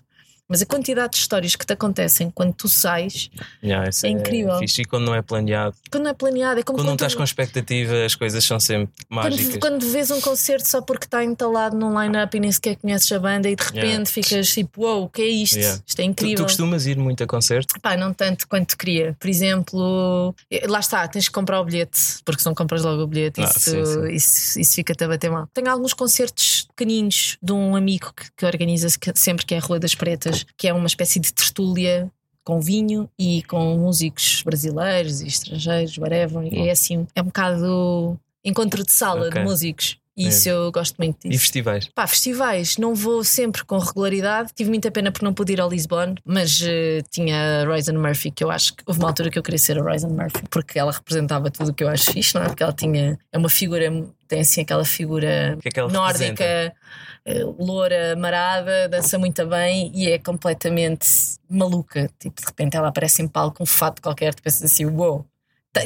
C: Mas a quantidade de histórias que te acontecem quando tu sais,
B: Yeah, isso
C: É incrível.
B: fixe. E quando não é planeado,
C: quando não é planeado, é como
B: quando não
C: quando,
B: estás com expectativa, as coisas são sempre mágicas.
C: quando, quando vês um concerto só porque está entalado num line-up e nem sequer conheces a banda e de repente
B: Yeah.
C: ficas tipo, uou, o que é isto?
B: Yeah.
C: Isto é
B: Tu,
C: incrível.
B: tu costumas ir muito a concertos?
C: Pá, não tanto quanto queria. Por exemplo, eh, lá está, tens que comprar o bilhete, porque se não compras logo o bilhete,
B: Ah,
C: isso,
B: sim, sim.
C: isso, isso fica-te a bater mal. Tenho alguns concertos pequeninos de um amigo que, que organiza sempre que é a Rua das Pretas, que é uma espécie de tertúlia com vinho e com músicos brasileiros e estrangeiros, whatever. E é assim, é um bocado encontro de sala
B: Ok.
C: de músicos. E isso eu gosto muito
B: E
C: disso.
B: festivais?
C: Pá, festivais, não vou sempre com regularidade. Tive muita pena por não poder ir ao Lisbon, mas eh, tinha a Roisin Murphy, que eu acho que houve uma altura que eu queria ser a Roisin Murphy, porque ela representava tudo o que eu acho fixe, não é? Porque ela tinha, é uma figura, tem assim aquela figura
B: que é que
C: nórdica, eh, loura, marada, dança muito bem e é completamente maluca. Tipo, de repente ela aparece em palco com um fato qualquer, tu pensas assim, uou. Tá-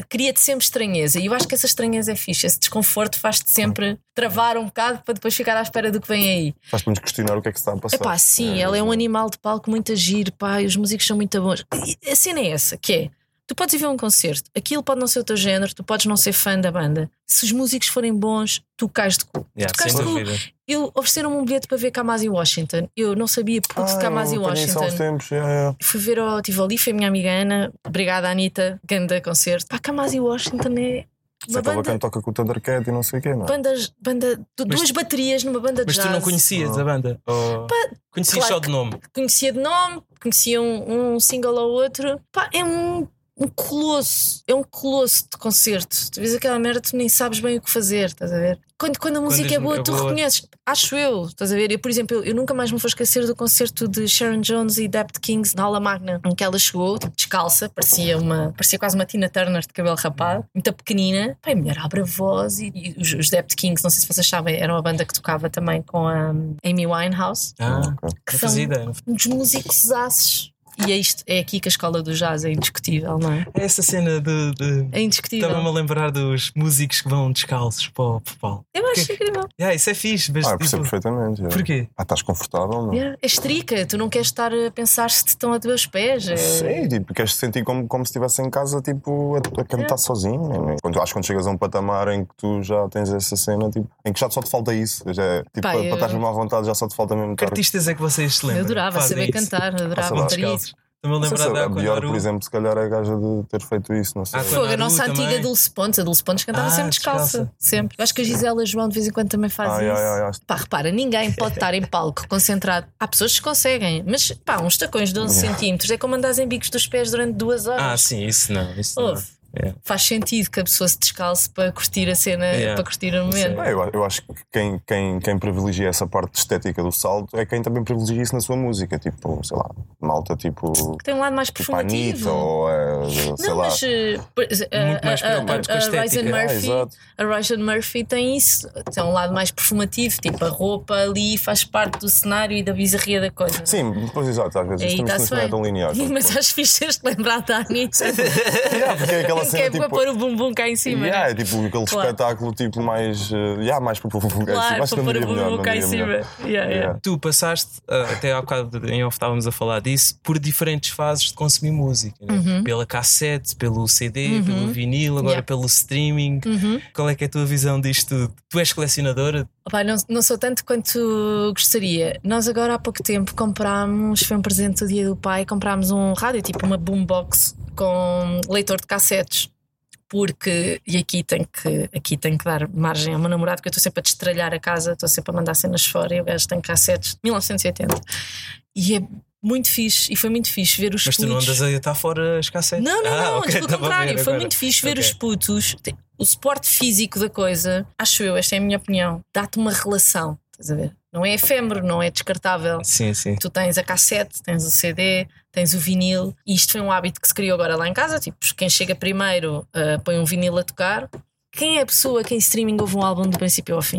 C: Cria-te sempre estranheza e eu acho que essa estranheza é fixe. Esse desconforto faz-te sempre travar um bocado para depois ficar à espera do que vem aí.
D: Faz-nos questionar o que é que se está a passar.
C: É pá, sim, ela é um animal de palco muito agir, pá, os músicos são muito bons. E a cena é essa, que é. Tu podes ir ver um concerto, aquilo pode não ser o teu género, tu podes não ser fã da banda. Se os músicos forem bons, tu cais de cu.
B: Yeah,
C: tu cais de cu. Eu ofereceram-me um bilhete para ver Kamasi Washington. Eu não sabia puto de Kamasi
D: Ah, há uns
C: Washington.
D: tempos, yeah, yeah.
C: Fui ver ao Tivoli, foi a minha amiga Ana. Obrigada, Anitta. Ganda concerto. Pá, Kamasi Washington é uma
D: aquela
C: banda.
D: quem toca com o Thundercat e não sei o quê, não é?
C: Bandas, banda,
B: Mas-
C: duas baterias numa banda de
B: Mas
C: jazz.
B: tu não conhecias a banda? Ou... Conhecias
C: claro
B: só de nome?
C: conhecia de nome, conhecia um, um single ou outro. Pá, é um, um colosso, é um colosso de concerto. Tu vês aquela merda, tu nem sabes bem o que fazer, estás a ver? Quando, quando a música
B: é
C: é boa, tu
B: boa.
C: reconheces. Acho eu, estás a ver? Eu, por exemplo, eu, eu nunca mais me vou esquecer do concerto de Sharon Jones e Dept Kings na Aula Magna, em que ela chegou, tipo, descalça, parecia, uma, parecia quase uma Tina Turner de cabelo rapado, muito pequenina. A mulher abre a voz e, e os, os Dept Kings, não sei se vocês sabem, era uma banda que tocava também com a Amy Winehouse
B: Ah,
C: que são
B: fazia ideia.
C: uns músicos aços. E é, isto, é aqui que a escola do jazz é indiscutível, não é?
B: É essa cena de. de...
C: É indiscutível.
B: Estava-me a lembrar dos músicos que vão descalços para o palco.
C: Eu acho
B: Que-
C: incrível.
B: Yeah, isso é fixe, mas
D: Ah, eu
B: tipo,
D: percebo perfeitamente. yeah.
B: porquê?
D: Ah, estás confortável, não?
C: Yeah, É estrica, tu não queres estar a pensar se te estão a teus pés. é-
D: Sim, tipo, queres te sentir como, como se estivesse em casa, tipo, a, a cantar sozinho. né? Quando, acho que quando chegas a um patamar em que tu já tens essa cena, tipo, em que já só te falta isso. Já, é, tipo,
C: Pá,
D: para,
C: eu-
D: para estar mesmo à vontade, já só te falta mesmo
B: Que artistas é que vocês se lembram?
C: Eu adorava
B: Fazem
C: saber
B: isso?
C: cantar, adorava
D: lá.
C: fazer isso.
B: Estou-me a lembrar
D: se
B: da Aquanaru.
D: por exemplo, se calhar é a gaja de ter feito isso, não sei.
B: Ah,
C: Fogo, a nossa
B: também.
C: antiga Dulce Pontes, a Dulce Pontes cantava
B: Ah,
C: sempre descalça.
B: descalça.
C: Sempre. Eu acho que a Gisela João de vez em quando também faz
D: Ah,
C: isso.
D: yeah, yeah.
C: Pá, repara, ninguém pode estar em palco concentrado. Há pessoas que conseguem, mas pá, uns tacões de 11
D: Yeah.
C: centímetros é como andares em bicos dos pés durante duas horas.
B: Ah, sim, isso não. Isso não. Yeah.
C: Faz sentido que a pessoa se descalce para curtir a cena,
B: Yeah.
C: para curtir o momento.
D: Ah, eu, eu acho que quem, quem, quem privilegia essa parte estética do salto é quem também privilegia isso na sua música. Tipo, sei lá, malta tipo.
C: Tem um lado mais
D: Tipo a Anitta ou eh, sei
C: não,
D: lá.
C: mas eh,
B: Muito mais
C: a- a-
B: a
C: a
B: estética.
C: Ryan
D: Ah,
C: Murphy,
D: exato.
C: a Ryan Murphy tem isso, tem um lado mais performativo, tipo a roupa ali faz parte do cenário e da bizarria da coisa.
D: Sim, pois exato, às vezes isto isto não é tão linear. <laughs>
C: Mas acho fixe este lembrar da Anitta. <laughs>
D: Yeah, porque é aquela
C: que
D: cena
C: é para
D: tipo.
C: pôr o bumbum cá em cima.
D: Yeah,
C: né?
D: é tipo aquele
C: Claro.
D: espetáculo tipo mais. Uh, yeah, mais para pôr
C: Claro,
D: Acho
C: para
D: que não
C: pôr o bumbum cá em cima. Yeah, yeah.
D: Yeah.
B: Tu passaste, ah, até há bocado em off estávamos a falar disso, por diferentes fases de consumir música. né?
C: Uhum.
B: Pela cassete, pelo CD, pelo vinil, agora
C: Yeah.
B: pelo streaming.
C: Uhum.
B: Qual é que é a tua visão disto tudo? Tu és colecionadora?
C: Opa, não, não sou tanto quanto gostaria. Nós agora há pouco tempo comprámos, foi um presente do dia do pai, comprámos um rádio, tipo uma boombox com leitor de cassetes. Porque, e aqui tem que, aqui tem que dar margem ao meu namorado, que eu estou sempre a destralhar a casa, estou sempre a mandar cenas fora e o gajo tem cassetes de 1980. E é muito fixe, e foi muito fixe ver os
B: Mas tu não
C: putos-
B: andas a estar fora as cassetes?
C: não, não,
B: Ah,
C: não,
B: ok,
C: antes pelo contrário, foi muito fixe ver
B: Ok.
C: os putos. O suporte físico da coisa, acho eu, esta é a minha opinião, dá-te uma relação, estás a ver? Não é efêmero, não é descartável.
B: Sim, sim.
C: Tu tens a cassete, tens o CD, tens o vinil, e isto foi um hábito que se criou agora lá em casa. Tipo, quem chega primeiro ah, põe um vinil a tocar. Quem é a pessoa que em streaming ouve um álbum do princípio ao fim?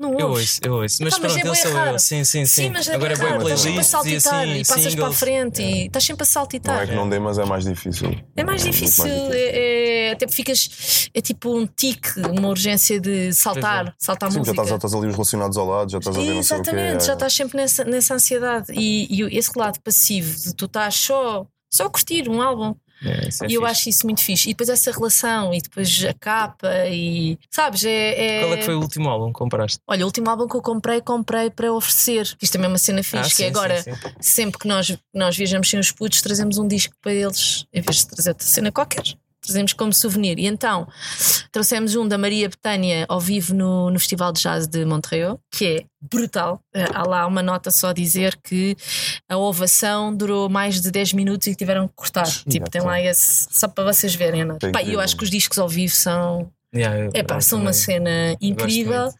C: Não
B: Eu
C: ouves.
B: ouço, eu ouço. Mas
C: Epá, mas
B: pronto,
C: é
B: eu sou
C: raro.
B: eu. Sim, sim, sim.
C: Sim, mas é
B: Agora é
C: raro, estás sempre a
B: playlists e
C: saltitar
B: assim,
C: e passas para a
B: singles.
C: frente e estás sempre a saltitar.
D: Não é que não dê, mas é mais difícil.
C: É mais
D: muito
C: difícil,
D: difícil.
C: é, é- até ficas. É tipo um tique, uma urgência de saltar, saltar
D: Sim, já
C: música.
D: estás, já estás ali os relacionados ao lado, já estás a ver não sei o quê.
C: Exatamente,
D: é.
C: já estás sempre nessa, nessa ansiedade. E, e esse lado passivo de tu estás só, só a curtir um álbum.
B: É, é
C: e eu acho isso muito fixe. E depois essa relação, e depois a capa, e sabes? É, é-
B: Qual é que foi o último álbum que compraste?
C: Olha, o último álbum que eu comprei, comprei para oferecer. Isto também é uma cena fixe,
B: Ah,
C: que
B: sim,
C: é agora,
B: sim, sim.
C: sempre que nós, nós viajamos sem os putos, trazemos um disco para eles, em vez de trazer outra cena qualquer. Trazemos como souvenir. E então trouxemos um da Maria Betânia ao vivo no, no Festival de Jazz de Montreal, que é brutal. Eh, Há lá uma nota só a dizer que a ovação durou mais de 10 minutos e tiveram que cortar. tipo, tem lá esse. Só para vocês verem a nota.
D: É
C: Pá, eu acho que os discos ao vivo são.
B: Yeah, eu-
C: É são uma
B: também.
C: cena incrível.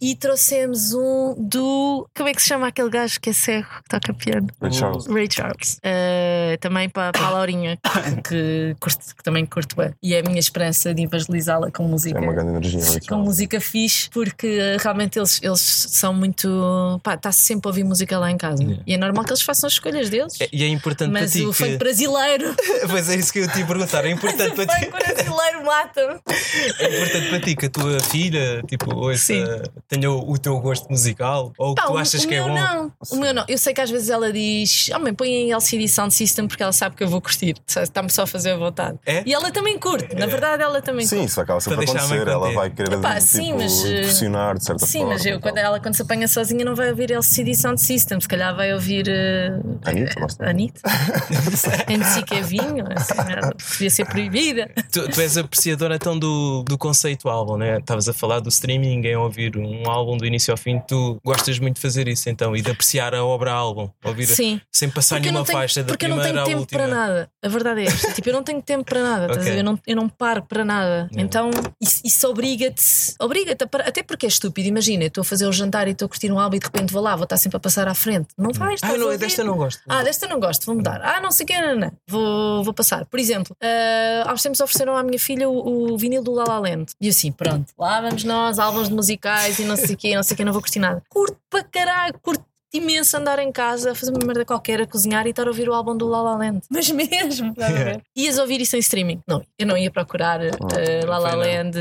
C: E trouxemos um do. Como é que se chama aquele gajo que é cego que toca piano?
D: Ray Charles.
C: Ray Charles. Uh, também para, para a Laurinha, <coughs> que, curte- que também curto bem. E é a minha esperança de evangelizá-la com música.
D: É uma grande energia. Ray
C: Com música fixe, porque uh, realmente eles, eles são muito. pá, está sempre a ouvir música lá em casa. E é normal que eles façam as escolhas deles.
B: É- E é importante
C: Mas
B: para ti
C: o
B: que...
C: funk brasileiro, <laughs>
B: Pois é isso que eu te ia perguntar. É <laughs> importante
C: o
B: para ti,
C: funk brasileiro mata-me. <laughs>
B: é importante para ti que a tua filha tipo, ouça,
C: Sim.
B: tenha o, o teu gosto musical ou o que
C: Pá,
B: tu achas
C: o
B: que é bom.
C: não. O meu não. Eu sei que às vezes ela diz: Oh, mãe, põe em LCD Sound System porque ela sabe que eu vou curtir. Está-me só a fazer a vontade.
B: É?
C: E ela também curte. Na verdade, ela também
D: Sim,
C: curte.
D: isso acaba sempre a acontecer. Ela vai querer
C: Epá,
D: tipo,
C: sim, mas, eh,
D: pressionar de certa
C: Sim,
D: forma.
C: mas eu,
D: e
C: quando ela quando se apanha sozinha não vai ouvir LCD Sound System, se calhar vai ouvir uh,
D: Anitta, está.
C: Anitta. <laughs> NC que é vinho, essa merda devia ser proibida.
B: Tu, tu és apreciadora então do, do conceito álbum, né? Estavas a falar do streaming, em ouvir um álbum do início ao fim. Tu gostas muito de fazer isso então e de apreciar a obra álbum, ouvir
C: Sim.
B: sem passar
C: Porque
B: nenhuma
C: não tenho,
B: faixa da
C: porque eu não
B: primeira
C: tenho
B: à
C: tempo
B: última.
C: para nada. A verdade é esta. Tipo, eu não tenho tempo para nada. estás a
B: Ok.
C: ver? Eu, não, eu não paro para nada.
B: Yeah.
C: Então isso, isso obriga-te. Obriga-te. Até porque é estúpido. Imagina, estou a fazer o jantar e estou a curtir um álbum e de repente vou lá, vou estar sempre a passar à frente. Não vais,
B: Ah, não,
C: ouvir.
B: desta não gosto.
C: Ah, desta não gosto, vou mudar. Ah, não sei o que, não, não. Vou, vou passar. Por exemplo, ah, há uns tempos ofereceram à minha filha o, o vinil do La Land. E assim, pronto, lá vamos nós, álbuns de musicais e não sei o que, não sei o que, não vou curtir nada. Curto para caralho, curto imenso andar em casa, a fazer uma merda qualquer, a cozinhar e estar a ouvir o álbum do La La Land. Mas mesmo, estás a ver? Ias ouvir isso em streaming? Não, eu não ia procurar ah, La La
B: foi não.
C: Land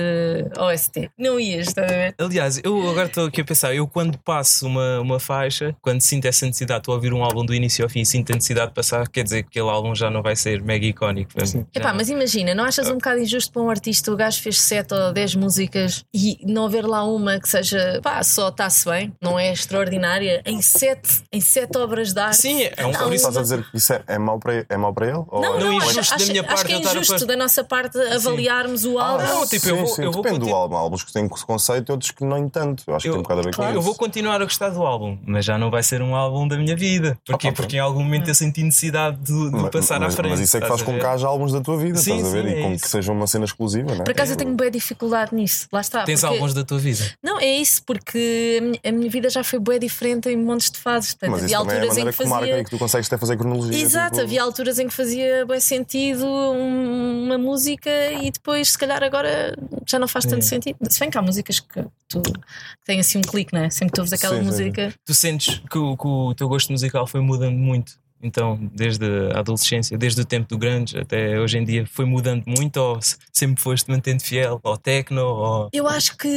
C: ah, OST. Não ias, estás a ver?
B: Aliás, eu agora estou aqui a pensar, eu quando passo uma, uma faixa, quando sinto essa necessidade, estou a ouvir um álbum do início ao fim e sinto a necessidade de passar, quer dizer que aquele álbum já não vai ser mega icónico.
C: Epá, mas imagina, não achas um bocado injusto para um artista o gajo fez 7 ou 10 músicas e não haver lá uma que seja, pá, só está-se bem, não é extraordinária, em 7 em sete obras de arte.
B: Sim, é um
C: Não, uma-
D: estás a dizer que isso é, é mau para, é mau para ele? Ou
C: Não,
D: é-
C: não,
B: Não,
C: acho,
B: injusto da
C: acho-
B: minha
C: acho
B: parte
C: que é
B: eu
C: injusto
B: fazer-
C: da nossa parte avaliarmos o
D: Ah,
C: álbum.
B: Não, tipo, eu
D: sim,
B: vou-
D: sim,
B: eu vou
D: depende
B: conti-
D: do álbum. Há álbuns que têm conceito e outros que nem tanto. Eu acho que
B: Eu,
D: tem um bocado a ver com
B: eu
D: isso.
B: vou continuar a gostar do álbum, mas já não vai ser um álbum da minha vida. Porquê?
D: Ah,
B: Porque em algum momento eu senti necessidade de, de
D: Ma-
B: passar
D: mas,
B: à frente.
D: Mas isso é que faz com que haja álbuns da tua vida,
B: Sim,
D: estás a ver?
B: sim,
D: e
B: é
D: com que seja uma cena exclusiva, não é?
C: Por acaso eu tenho boa dificuldade nisso. Lá está.
B: Tens álbuns da tua vida.
C: Não, é isso, porque a minha, a minha vida já foi boa diferente em montes de fases. Portanto,
D: Mas
C: havia
D: é a
C: alturas em
D: maneira
C: que
D: que marca
C: fazia.
D: e que tu consegues até fazer cronologia.
C: Exato,
D: tipo-
C: havia alturas em que fazia bem sentido um- uma música e depois, se calhar, agora já não faz tanto
B: É.
C: sentido. Se bem que há músicas que tu que têm assim um clique, não é? Sempre que tu ouves aquela
D: Sim, sim,
C: música.
B: Tu sentes que, o- que o teu gosto musical foi mudando muito? Então, desde a adolescência, desde o tempo do grunge até hoje em dia, foi mudando muito ou se- sempre foste mantendo fiel ao techno? Ou...
C: Eu acho que.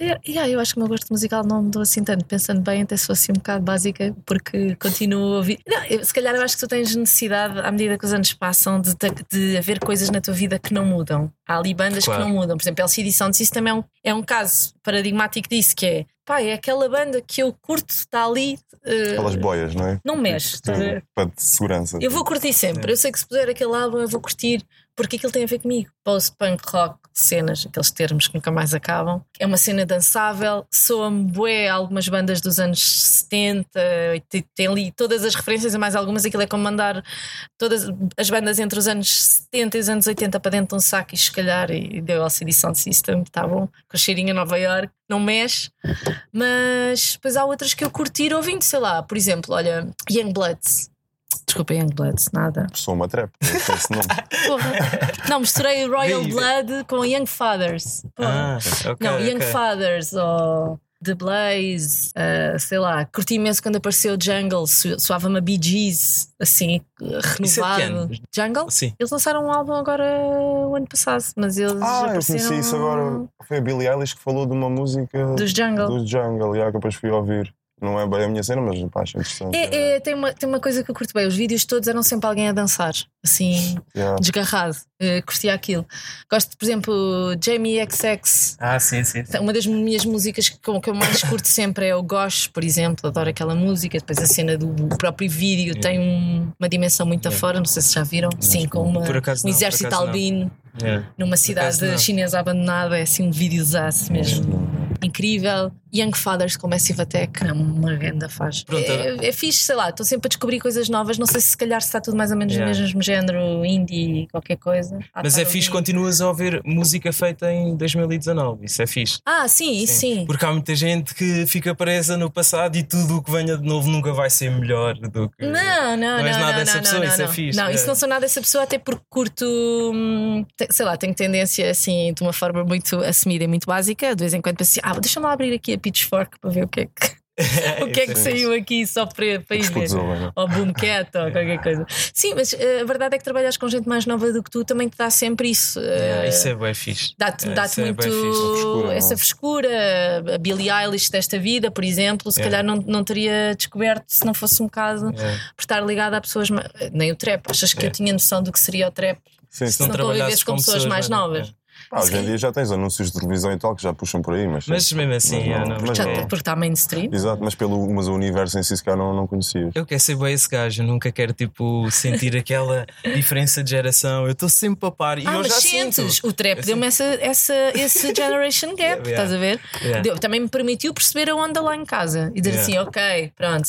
C: Yeah, eu acho que o meu gosto musical não mudou assim tanto. Pensando bem, até se fosse um bocado básica, porque continuo a ouvir. Não, eu- se calhar eu acho que tu tens necessidade, à medida que os anos passam, de, de haver coisas na tua vida que não mudam. Há ali bandas
B: Claro.
C: que não mudam. Por exemplo, LCD Sound System é um, é um caso paradigmático disso, que é. Pá, é aquela banda que eu curto, está ali. eh,
D: Aquelas boias, não é?
C: Não mexe, a ver?
D: Para de segurança.
C: Eu vou curtir sempre. Eu sei que se puser aquele álbum, eu vou curtir, porque aquilo tem a ver comigo. Post-punk, rock, cenas, aqueles termos que nunca mais acabam. É uma cena dançável, soa-me bué algumas bandas dos anos 70, e te- tem ali todas as referências e mais algumas. Aquilo é como mandar todas as bandas entre os anos 70 e os anos 80 para dentro de um saco e escalhar e deu LCD Sound System, tá bom, com cheirinho a Nova York, não mexe. Mas depois há outras que eu curtir ouvindo, sei lá, por exemplo, olha, Young Bloods. Desculpa, Youngblood, nada.
D: Sou uma trap. não sei esse nome. <laughs>
C: Porra. Não, misturei Royal. Blood com Young Fathers. Porra.
B: Ah, ok.
C: não, Young
B: ok.
C: Fathers ou The Blaze, uh, sei lá, curti imenso quando apareceu Jungle, soava-me a Bee Gees, assim,
B: Isso é
C: renovado.
B: ano?
C: Jungle?
B: Sim.
C: Eles lançaram um álbum agora o ano passado, mas eles
D: Ah, eu
C: apareceram
D: conheci isso agora. Foi a Billie Eilish que falou de uma música
C: dos Jungle.
D: dos Jungle, yeah, que eu depois fui ouvir. Não é bem a minha cena, mas pá, acho interessante.
C: É, é, tem, uma, tem uma coisa que eu curto bem. Os vídeos todos eram sempre alguém a dançar, assim,
D: Yeah.
C: desgarrado. Uh, curtia aquilo. Gosto, por exemplo, Jamie XX.
B: Ah, sim, sim. sim.
C: Uma das minhas músicas que, que eu mais curto sempre é o Gosh, por exemplo. Adoro aquela música. Depois a cena do próprio vídeo tem um- uma dimensão muito afora. Não sei se já viram. Sim, com uma, um exército
B: não.
C: albino
B: Yeah.
C: numa cidade chinesa abandonada. É assim um videozaço mesmo. Incrível. Young Fathers com Massive Attack é uma grande faz.
B: Pronto.
C: É, é fixe, sei lá, estou sempre a descobrir coisas novas. Não sei se se calhar se está tudo mais ou menos
B: Yeah.
C: no mesmo género, indie, qualquer coisa.
B: Mas é fixe, continuas a ouvir música feita em 2019. Isso é fixe.
C: Ah, sim, isso sim.
B: Porque há muita gente que fica presa no passado e tudo o que venha de novo nunca vai ser melhor do que.
C: Não, não, não.
B: és nada
C: não,
B: dessa
C: não,
B: pessoa,
C: não,
B: isso é
C: não.
B: fixe,
C: Não,
B: é.
C: isso não sou nada dessa pessoa, até porque curto, hum, sei lá, tenho tendência assim, de uma forma muito assumida e muito básica. De vez em quando penso assim, ah, deixa-me lá abrir aqui a Pitchfork para ver o que é que, <laughs> o que, é que saiu aqui só para, para ir ver.
D: É?
C: Ou Boomcat ou qualquer coisa. Sim, mas eh, a verdade é que trabalhas com gente mais nova do que tu também te dá sempre isso.
B: Yeah,
C: Eh,
B: isso é bem fixe.
C: Dá-te
B: É,
C: dá-te
B: isso é
C: muito
D: frescura, é?
C: essa frescura. A Billie Eilish desta vida, por exemplo, se
B: É.
C: calhar não, não teria descoberto se não fosse um caso
B: É.
C: por estar ligada a pessoas. Nem o trap. Achas que
B: É.
C: eu tinha noção do que seria o trap?
D: Sim,
B: Se
D: sim.
B: não
C: não convivesse com pessoas mais novas.
B: É.
D: Ah, hoje em dia já tens anúncios de televisão e tal que já puxam por aí, mas.
B: Mas mesmo assim,
D: Mas não-
B: não.
D: mas
C: Já,
D: não.
C: porque está mainstream.
D: Exato, mas, pelo, mas o universo em si, se calhar, não, não conhecias.
B: Eu quero ser bem esse gajo, eu nunca quero tipo sentir aquela diferença de geração. Eu estou sempre a par e
C: Ah,
B: eu
C: mas
B: já
C: sentes,
B: sinto.
C: o trap
B: Eu
C: deu-me essa, essa, esse <laughs> generation gap,
B: Yeah.
C: estás a ver?
B: Yeah.
C: Deu- também me permitiu perceber a onda lá em casa e dizer
B: Yeah.
C: assim: ok, pronto,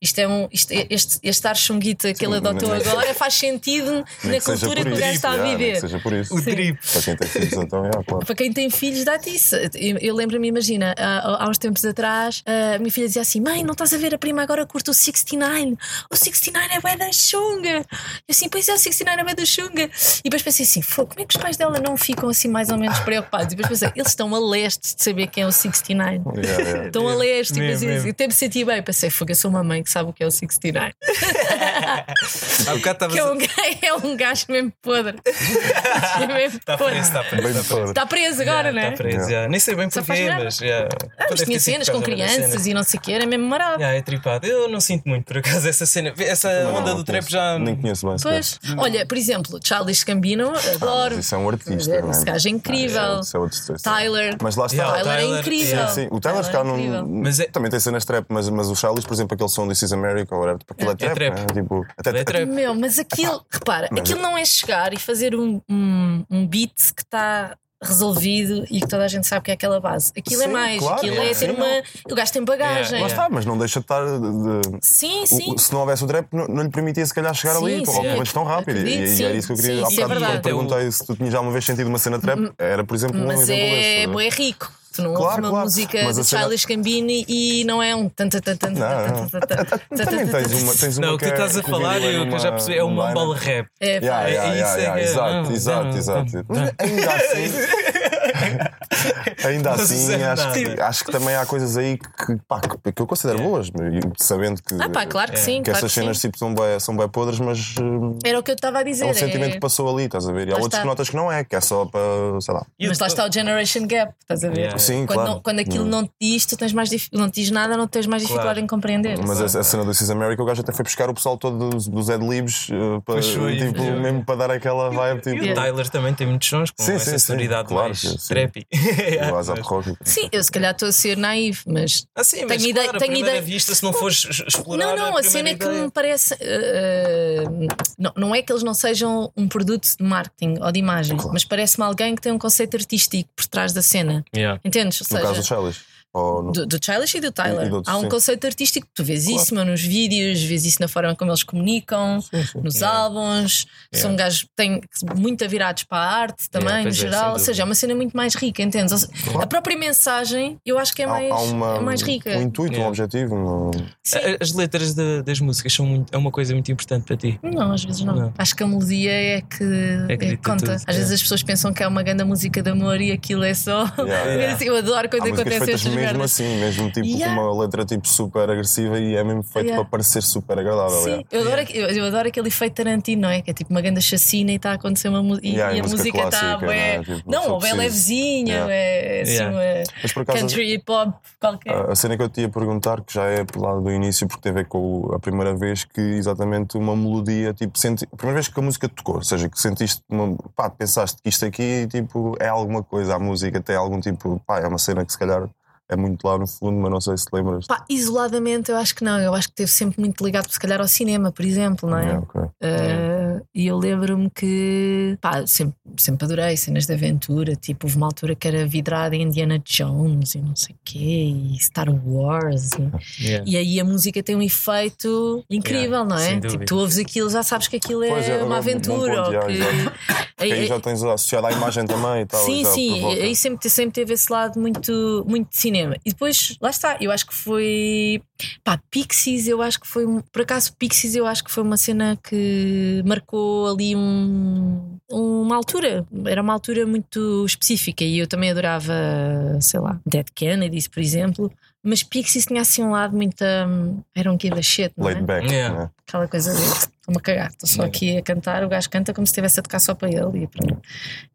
C: isto é um, isto, este, este ar chunguito que ele adotou agora faz sentido na cultura que o gajo está a viver.
D: seja por isso.
B: O drip.
D: Para quem tem então, é, claro.
C: Para quem tem filhos, dá-te isso. Eu, eu lembro-me, imagina, há, há uns tempos atrás, a minha filha dizia assim: Mãe, não estás a ver? A prima agora curte o 69. O 69 é bué da chunga. Eu assim, pois é, o 69 é bué da chunga. E depois pensei assim: como é que os pais dela não ficam assim mais ou menos preocupados? E depois pensei: Eles estão a leste de saber quem é o 69.
D: Yeah, yeah.
C: Estão a leste, assim,
B: mesmo.
C: e até me senti bem. Pensei: Fogo, eu sou uma mãe que sabe o que é o 69. <laughs>
B: Há bocado
C: Que é um, <laughs> é um gajo mesmo podre. É <laughs> mesmo
B: Está
C: podre.
B: preso, está preso. Está preso.
C: Está preso agora, não é?
B: Está preso,
D: Yeah.
B: yeah. Nem sei bem porquê, mas. Yeah.
C: Ah, mas tinha
B: sido
C: cenas com crianças
B: cena.
C: e não sei o que, era mesmo marado.
B: Yeah, é tripado. Eu não sinto muito, por acaso, essa cena. Essa
D: Não,
B: onda
D: não
B: do trap já.
D: Nem conheço bem.
C: Pois, olha, por exemplo, Charles Gambino, adoro.
D: Mas isso é um artista.
C: Esse
D: não é?
C: gajo é incrível.
D: Ah, é outro stress.
C: Tyler.
D: Mas lá está.
B: Yeah,
C: Tyler,
B: Tyler,
C: é incrível.
B: yeah.
D: Sim, o Tyler,
C: incrível.
D: não, também tem cenas trap, mas, o Charles, por exemplo, aquele som This is America, ou whatever, tipo, aquilo é,
B: É
D: trap. Tipo, até,
B: É trap.
C: Meu, mas aquilo, repara,
D: mas-
C: aquilo não é chegar e fazer um, um, um beat que está resolvido e que toda a gente sabe que é aquela base. Aquilo é
D: Sim,
C: mais,
D: claro,
C: aquilo
D: yeah,
C: é ter
D: sim,
C: uma. O gajo tem bagagem.
D: Lá está, mas não deixa de estar. de- de-
C: Sim,
D: o-
C: sim.
D: se não houvesse o trap, não, não lhe permitia se calhar chegar
C: Sim,
D: ali,
C: sim.
D: ou pelo menos tão rápido. E,
C: Acredito,
D: e,
C: sim.
D: era isso que eu queria.
C: Sim,
D: Há
C: é
D: bocado,
C: verdade.
D: quando perguntei se tu tinhas alguma vez sentido uma cena trap, era, por exemplo, um
C: Mas
D: exemplo
C: é,
D: desse.
C: é rico. Tu não
D: Claro,
C: ouves uma
D: claro.
C: música
D: Mas
C: de
D: cena-
C: Charles Gambini e não é um. tan, tan, tan, tan,
D: Não,
C: tan,
D: não.
C: tan, tan, tan,
D: Também tens uma. Tens uma
B: Não, o que tu
D: é-
B: estás a
D: que
B: falar,
D: vem
B: eu que eu já percebi, é um mumble rap.
C: É, pá,
D: Yeah, yeah,
B: É
D: yeah,
B: isso,
D: yeah,
B: é-
D: exato, exato, exato. ainda assim, <laughs> <laughs> ainda
B: Não
D: assim acho, que, acho que também há coisas aí que, pá, que, que eu considero boas, e sabendo que,
C: Ah, pá, claro que sim.
D: que
C: claro
D: essas
C: que
D: cenas
C: sim.
D: tipo, são, bem, são bem podres, mas eh,
C: Era o que eu estava a dizer.
D: é um sentimento
C: é-
D: que passou ali, estás a ver? E há outros que notas que não é, que é só para, sei lá.
B: E
C: Mas lá está o Generation Gap, estás a ver?
B: Yeah.
D: Sim,
C: Quando,
D: claro.
C: não- quando aquilo não te diz, tu tens mais dif- não te diz nada, não tens mais dificuldade
B: Claro.
C: em compreender.
D: Mas a, a cena do Cis America, o gajo até foi buscar o pessoal todo dos, dos Ad Libs eh, para,
B: foi,
D: tipo, mesmo para dar aquela vibe.
B: E
D: Tipo,
B: o Tyler também tem muitos sons com
D: Sim,
B: essa
D: sim, sim,
B: sonoridade
D: claro
B: mais <laughs>
D: que o.
C: Sim, eu se calhar estou a ser naive, mas.
B: Ah, sim, mas
C: Tenho ideia-
B: claro,
C: tenho
B: a
C: ideia-
B: vista, se não fores es- explorar
C: Não, não, a,
B: primeira
C: cena é que
B: ideia.
C: me parece. eh, não, não é que eles não sejam um produto de marketing ou de imagem,
D: Claro.
C: mas parece-me alguém que tem um conceito artístico por trás da cena.
B: Yeah.
C: Entendes? Ou
D: No caso
C: seja,
D: do Chalice. Ou no...
C: Do, do Childish e do Tyler.
D: E do outro,
C: Há um
D: sim.
C: conceito artístico, tu vês
D: Claro.
C: isso meu, nos vídeos, vês isso na forma como eles comunicam,
D: Sim, sim.
C: nos
B: Yeah.
C: álbuns. São
B: Yeah.
C: gajos que têm muito virados para a arte também,
B: Yeah,
C: no
B: pois é,
C: geral. Ou seja, é uma cena muito mais rica, entendes? Ou seja, A própria mensagem eu acho que é
D: Há-
C: mais,
D: há uma-
C: é mais rica.
D: Um intuito,
B: Yeah.
D: um objetivo. um-
B: As letras da- das músicas são muito, é uma coisa muito importante para ti.
C: Não, às vezes não.
B: Não.
C: Acho que a melodia é que,
B: É
C: é
B: que
C: que
B: dita
C: conta.
B: tudo,
C: Às
B: é.
C: vezes as pessoas pensam que é uma grande música de amor e aquilo é só.
D: Yeah, <laughs>
B: yeah.
C: Eu adoro quando
D: Há
C: acontecem estas
D: mesmo assim, mesmo tipo
C: Yeah.
D: com uma letra tipo super agressiva e é mesmo feito
C: Yeah.
D: para parecer super agradável.
C: Sim,
D: yeah.
C: eu adoro, eu, eu adoro aquele efeito Tarantino, não é? Que é tipo uma grande chacina e está a acontecer uma música.
D: Yeah,
C: e
D: e
C: a
D: música
C: está bué-
D: né? Tipo,
C: Não, ou
D: preciso.
C: levezinha,
D: Yeah.
C: é assim,
D: acaso
C: country hip hop qualquer.
D: a a cena que eu te ia perguntar, que já é lá do início, porque tem a ver com a primeira vez que exatamente uma melodia, tipo, senti, a primeira vez que a música tocou, ou seja, que sentiste, uma, pá, pensaste que isto aqui tipo, é alguma coisa, a música tem algum tipo, pá, é uma cena que se calhar é muito lá no fundo, mas não sei se te lembras.
C: Pá, isoladamente eu acho que não, eu acho que esteve sempre muito ligado, se calhar, ao cinema, por exemplo, não é?
D: Yeah, ok.
C: Uh, e eu lembro-me que pá, sempre, sempre adorei cenas de aventura. Tipo, houve uma altura que era vidrada em Indiana Jones e não sei o quê, e Star Wars. E,
B: Yeah.
C: e aí a música tem um efeito incrível,
B: Yeah,
C: não é? Tipo, tu ouves aquilo, já sabes que aquilo é,
D: Pois é,
C: uma
D: é um
C: aventura.
D: ponto,
C: ou que... <laughs> Aí-
D: Aí já tens associado à imagem também e tal.
C: Sim, sim,
D: provoca.
C: aí sempre, sempre teve esse lado muito, muito de cinema. E depois, lá está, eu acho que foi. Pá, Pixies, eu acho que foi. Por acaso, Pixies, eu acho que foi uma cena que marcou ali um, uma altura. Era uma altura muito específica e eu também adorava, sei lá, Dead Kennedys, por exemplo. Mas Pixies tinha assim um lado muito. Um, era um give a shit, não é?
D: Laid back.
B: Yeah.
D: né?
C: Aquela coisa de estou-me a cagar, estou só aqui a cantar, o gajo canta como se estivesse a tocar só para ele. E, pronto.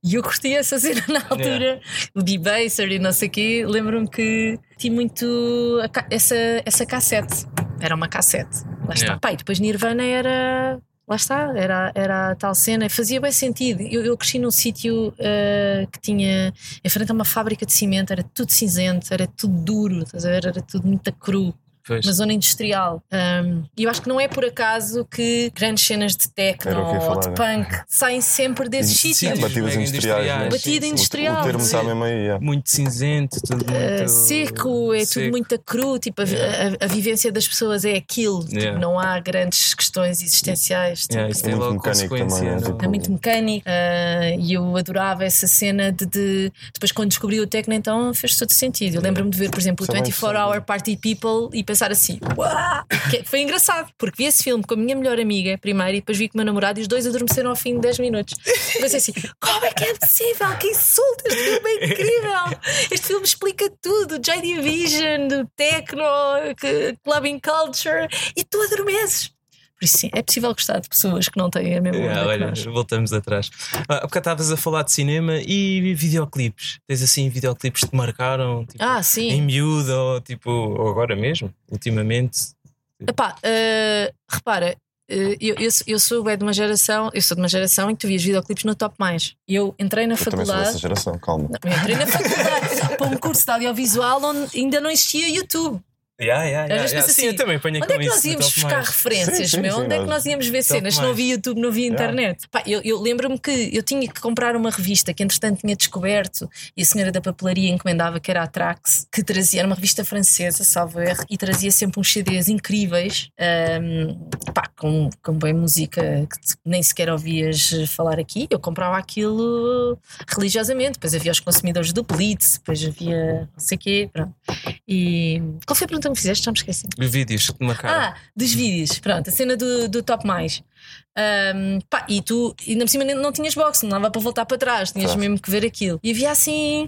C: e eu curti essa cena na altura, o B-Baser e não sei o quê. Lembro-me que tinha muito essa, essa cassete. Era uma cassete. Lá está.
B: Yeah.
C: Pá, e depois Nirvana era. Lá está, era, era a tal cena, fazia bem sentido. Eu, eu cresci num sítio eh, que tinha em frente a uma fábrica de cimento, era tudo cinzento, era tudo duro? Era tudo muito cru
B: Pois.
C: uma zona industrial. Um, E eu acho que não é por acaso que grandes cenas de techno
D: o
C: ou de
D: falar,
C: punk saem sempre desses sítios.
B: sim,
D: Batidas
B: mega
D: industriais. né?
C: Batida industrial.
D: O termo
C: sim.
D: está mesmo aí. yeah.
B: Muito cinzento, tudo muito.
C: Uh, seco, é tudo
B: seco.
C: muito cru, tipo, a,
B: Yeah.
C: a- a vivência das pessoas é aquilo, tipo,
B: Yeah.
C: não há grandes questões existenciais. tipo,
B: Yeah, isso
D: É
B: tem
D: muito
B: logo consequência.
D: também, é
B: no-
D: tipo-
C: é muito mecânico uh, e eu adorava essa cena de, de- depois quando descobri o techno então fez todo sentido eu lembro-me de ver por exemplo o
D: Isso é bem
C: 24 Hour Party People e pensar assim! Que foi engraçado porque vi esse filme com a minha melhor amiga primeiro e depois vi com o meu namorado e os dois adormeceram ao fim de 10 minutos. Pensei assim como é que é possível? Que insulto! Este filme é incrível! Este filme explica tudo Joy Division do techno clubbing culture e tu adormeces por isso sim, é possível gostar de pessoas que não têm a mesma
B: Yeah, olha,
C: nós.
B: voltamos atrás. Ah, há bocado estavas a falar de cinema e videoclipes. Tens assim videoclipes que te marcaram tipo,
C: Ah, sim.
B: em miúdo ou tipo, ou agora mesmo, ultimamente.
C: Epá, eh, repara, eh, eu, eu, sou- eu de uma geração, eu sou de uma geração em que tu vias videoclipes no Top Mais. Eu entrei na
D: Eu também sou dessa
C: faculdade.
D: geração, calma.
C: Não, eu entrei na faculdade <laughs> para um curso de audiovisual onde ainda não existia YouTube.
B: Yeah, yeah,
C: Às
B: yeah,
C: vezes
B: yeah.
C: penso
B: Sim, eu
C: assim,
B: também ponho
C: Onde
B: com
C: é que nós íamos buscar
B: Mais.
C: referências,
D: Sim, sim,
C: meu?
D: sim,
C: Onde é que
D: nós-
C: íamos ver cenas? Se não havia YouTube, não havia
D: Yeah.
C: internet. Pá, eu eu lembro-me que eu tinha que comprar uma revista que entretanto tinha descoberto e a senhora da papelaria encomendava, que era a Trax, que trazia, era uma revista francesa, salvo erro, e trazia sempre uns CDs incríveis, ahm, pá, com, com bem música que nem sequer ouvias falar aqui. Eu comprava aquilo religiosamente. Depois havia os consumidores do Blitz, depois havia não sei o quê. Pronto. E qual foi a pergunta que me fizeste? Já me esqueci.
B: Vídeos que marcaram.
C: Ah, dos vídeos, pronto, a cena do, do Top Mais. Ahm, pá, e tu, ainda por cima não tinhas box, não dava para voltar para trás, tinhas
D: Claro.
C: mesmo que ver aquilo. E havia assim,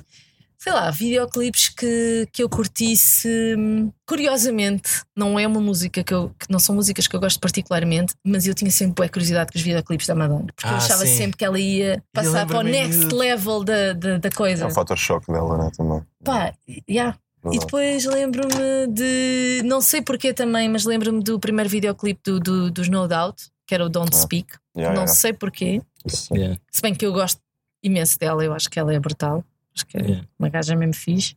C: sei lá, videoclipes que, que eu curtisse. hum, Curiosamente, não é uma música que eu, que não são músicas que eu gosto particularmente, mas eu tinha sempre a curiosidade com os videoclipes da Madonna, porque eu
B: Ah,
C: achava
B: sim.
C: sempre que ela ia passar para o next
B: de-
C: level da, da, da coisa.
D: É o fator choque dela, né? Também.
C: Pá, yeah. E
D: Verdade.
C: depois lembro-me de. Não sei porquê também, mas lembro-me do primeiro videoclipe do, do, dos No Doubt, que era o Don't
D: Ah.
C: Speak.
D: Yeah,
C: não
D: yeah.
C: sei porquê.
B: Yeah.
C: Se bem que eu gosto imenso dela, eu acho que ela é brutal. Acho que é
B: Yeah.
C: uma gaja mesmo fixe.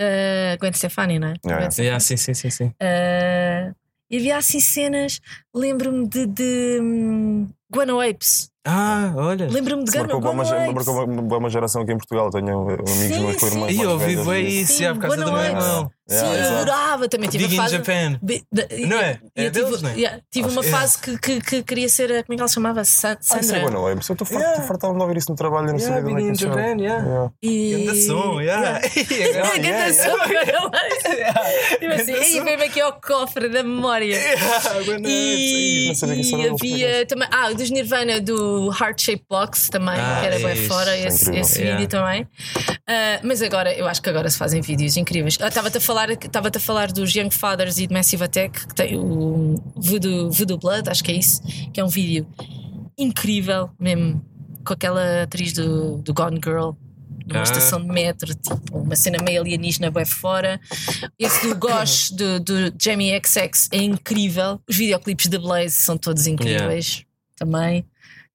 C: Uh, Gwen Stefani, não é?
D: Yeah,
B: Yeah, sim, sim, sim, sim.
C: Uh, e havia assim cenas, lembro-me de, de hum, Guano Apes,
B: Ah, olha.
C: Lembro-me de
D: Marcou uma,
C: Gone
D: marcou
C: Waits.
D: uma, uma geração aqui em Portugal. Tenho amigos
C: Sim,
D: meus com
C: sim.
D: irmãs.
B: E eu ouvi
D: velhas
B: bem
D: e-
B: isso,
C: Sim,
B: já por causa do meu
C: Waits.
B: Irmão.
C: Sim,
D: Yeah,
C: eu
D: exato.
C: adorava. Também tive
B: Big
C: a
B: in
C: fase.
B: Japan.
C: Bi- de-
B: Não é?
C: e
B: É
C: eu tive,
B: deles, é?
C: yeah, tive
D: Acho
C: uma
D: que-
C: fase que, que, que queria ser. a- Como é que ela se chamava? Sa-
D: Ah, é
C: Sandra.
D: bom, não é? Eu estou
B: Yeah.
D: fartado de ouvir isso no trabalho e não
B: Yeah,
D: onde
B: Big
D: é
B: in Japan, yeah.
D: Yeah.
C: E...
B: Ganda som, yeah.
C: Yeah, <laughs>
B: Yeah,
C: ganda som, E assim,
B: Ganda
C: "Ei,
B: som.
C: vem-me aqui ao cofre da memória. <laughs>
B: Yeah,
C: E, e havia também. Ah, o dos Nirvana do Heart Shape Box também,
B: Ah,
C: que era bem fora
D: é
C: esse,
B: Yeah.
C: vídeo também. Ah, mas agora, eu acho que agora se fazem vídeos incríveis. Ah, Estava-te a falar, estava-te a falar dos Young Fathers e de Massive Attack, que tem o Voodoo, Voodoo Blood, acho que é isso, que é um vídeo incrível mesmo, com aquela atriz do, do Gone Girl. Numa
B: Ah.
C: estação de metro, tipo, uma cena meio alienígena bem fora. Esse do Gosh, <laughs> do, do Jamie XX, é incrível. Os videoclipes da Blaze são todos incríveis também.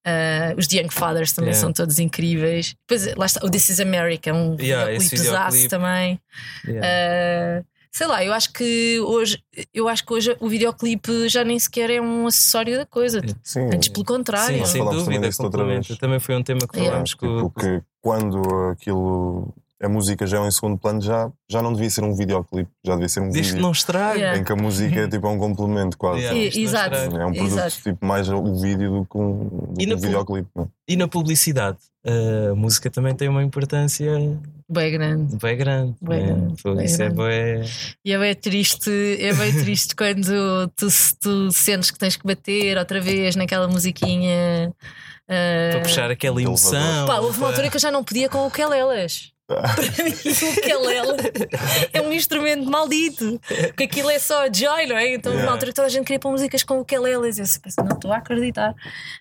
C: Ah, os The Young Fathers também
B: Yeah.
C: são todos incríveis. Depois, lá está, o This is America, um
B: Yeah,
C: videoclipe também.
B: Yeah.
C: Ah, sei lá, eu acho que hoje eu acho que hoje o videoclipe já nem sequer é um acessório da coisa.
D: Sim.
C: Antes, pelo contrário.
B: Sim, sem
D: também
B: dúvida,
D: vez.
B: Também foi um tema que
C: Yeah.
B: falámos com
D: Tipo, que quando aquilo. A música já é em segundo plano, já, já não devia ser um videoclipe, já devia ser um
B: Diz que
D: vídeo
B: não estraga.
C: Yeah.
D: em que a música é tipo é um complemento quase.
B: Yeah.
C: E- exato.
D: É um produto
C: Exato.
D: tipo mais o vídeo do que um, do
B: E
D: que um videoclipe. não é?
B: E na publicidade, a música também tem uma importância
C: Bem grande.
B: bem grande.
C: Bem
B: né?
C: grande,
B: Foi-
C: bem
B: Isso é
C: grande.
B: bem.
C: E é bem triste, é bem <laughs> triste quando tu, tu sentes que tens que bater outra vez naquela musiquinha. ah,
B: Para puxar aquela
D: Elevador.
B: emoção.
C: Pá, houve uma altura que eu já não podia com o Kelelas. Para mim, o Kelele é um instrumento maldito, porque aquilo é só joy, não é? Então,
D: Yeah.
C: altura que toda a gente queria pôr músicas com o Kelelas. Eu assim, "Pá, não estou a acreditar.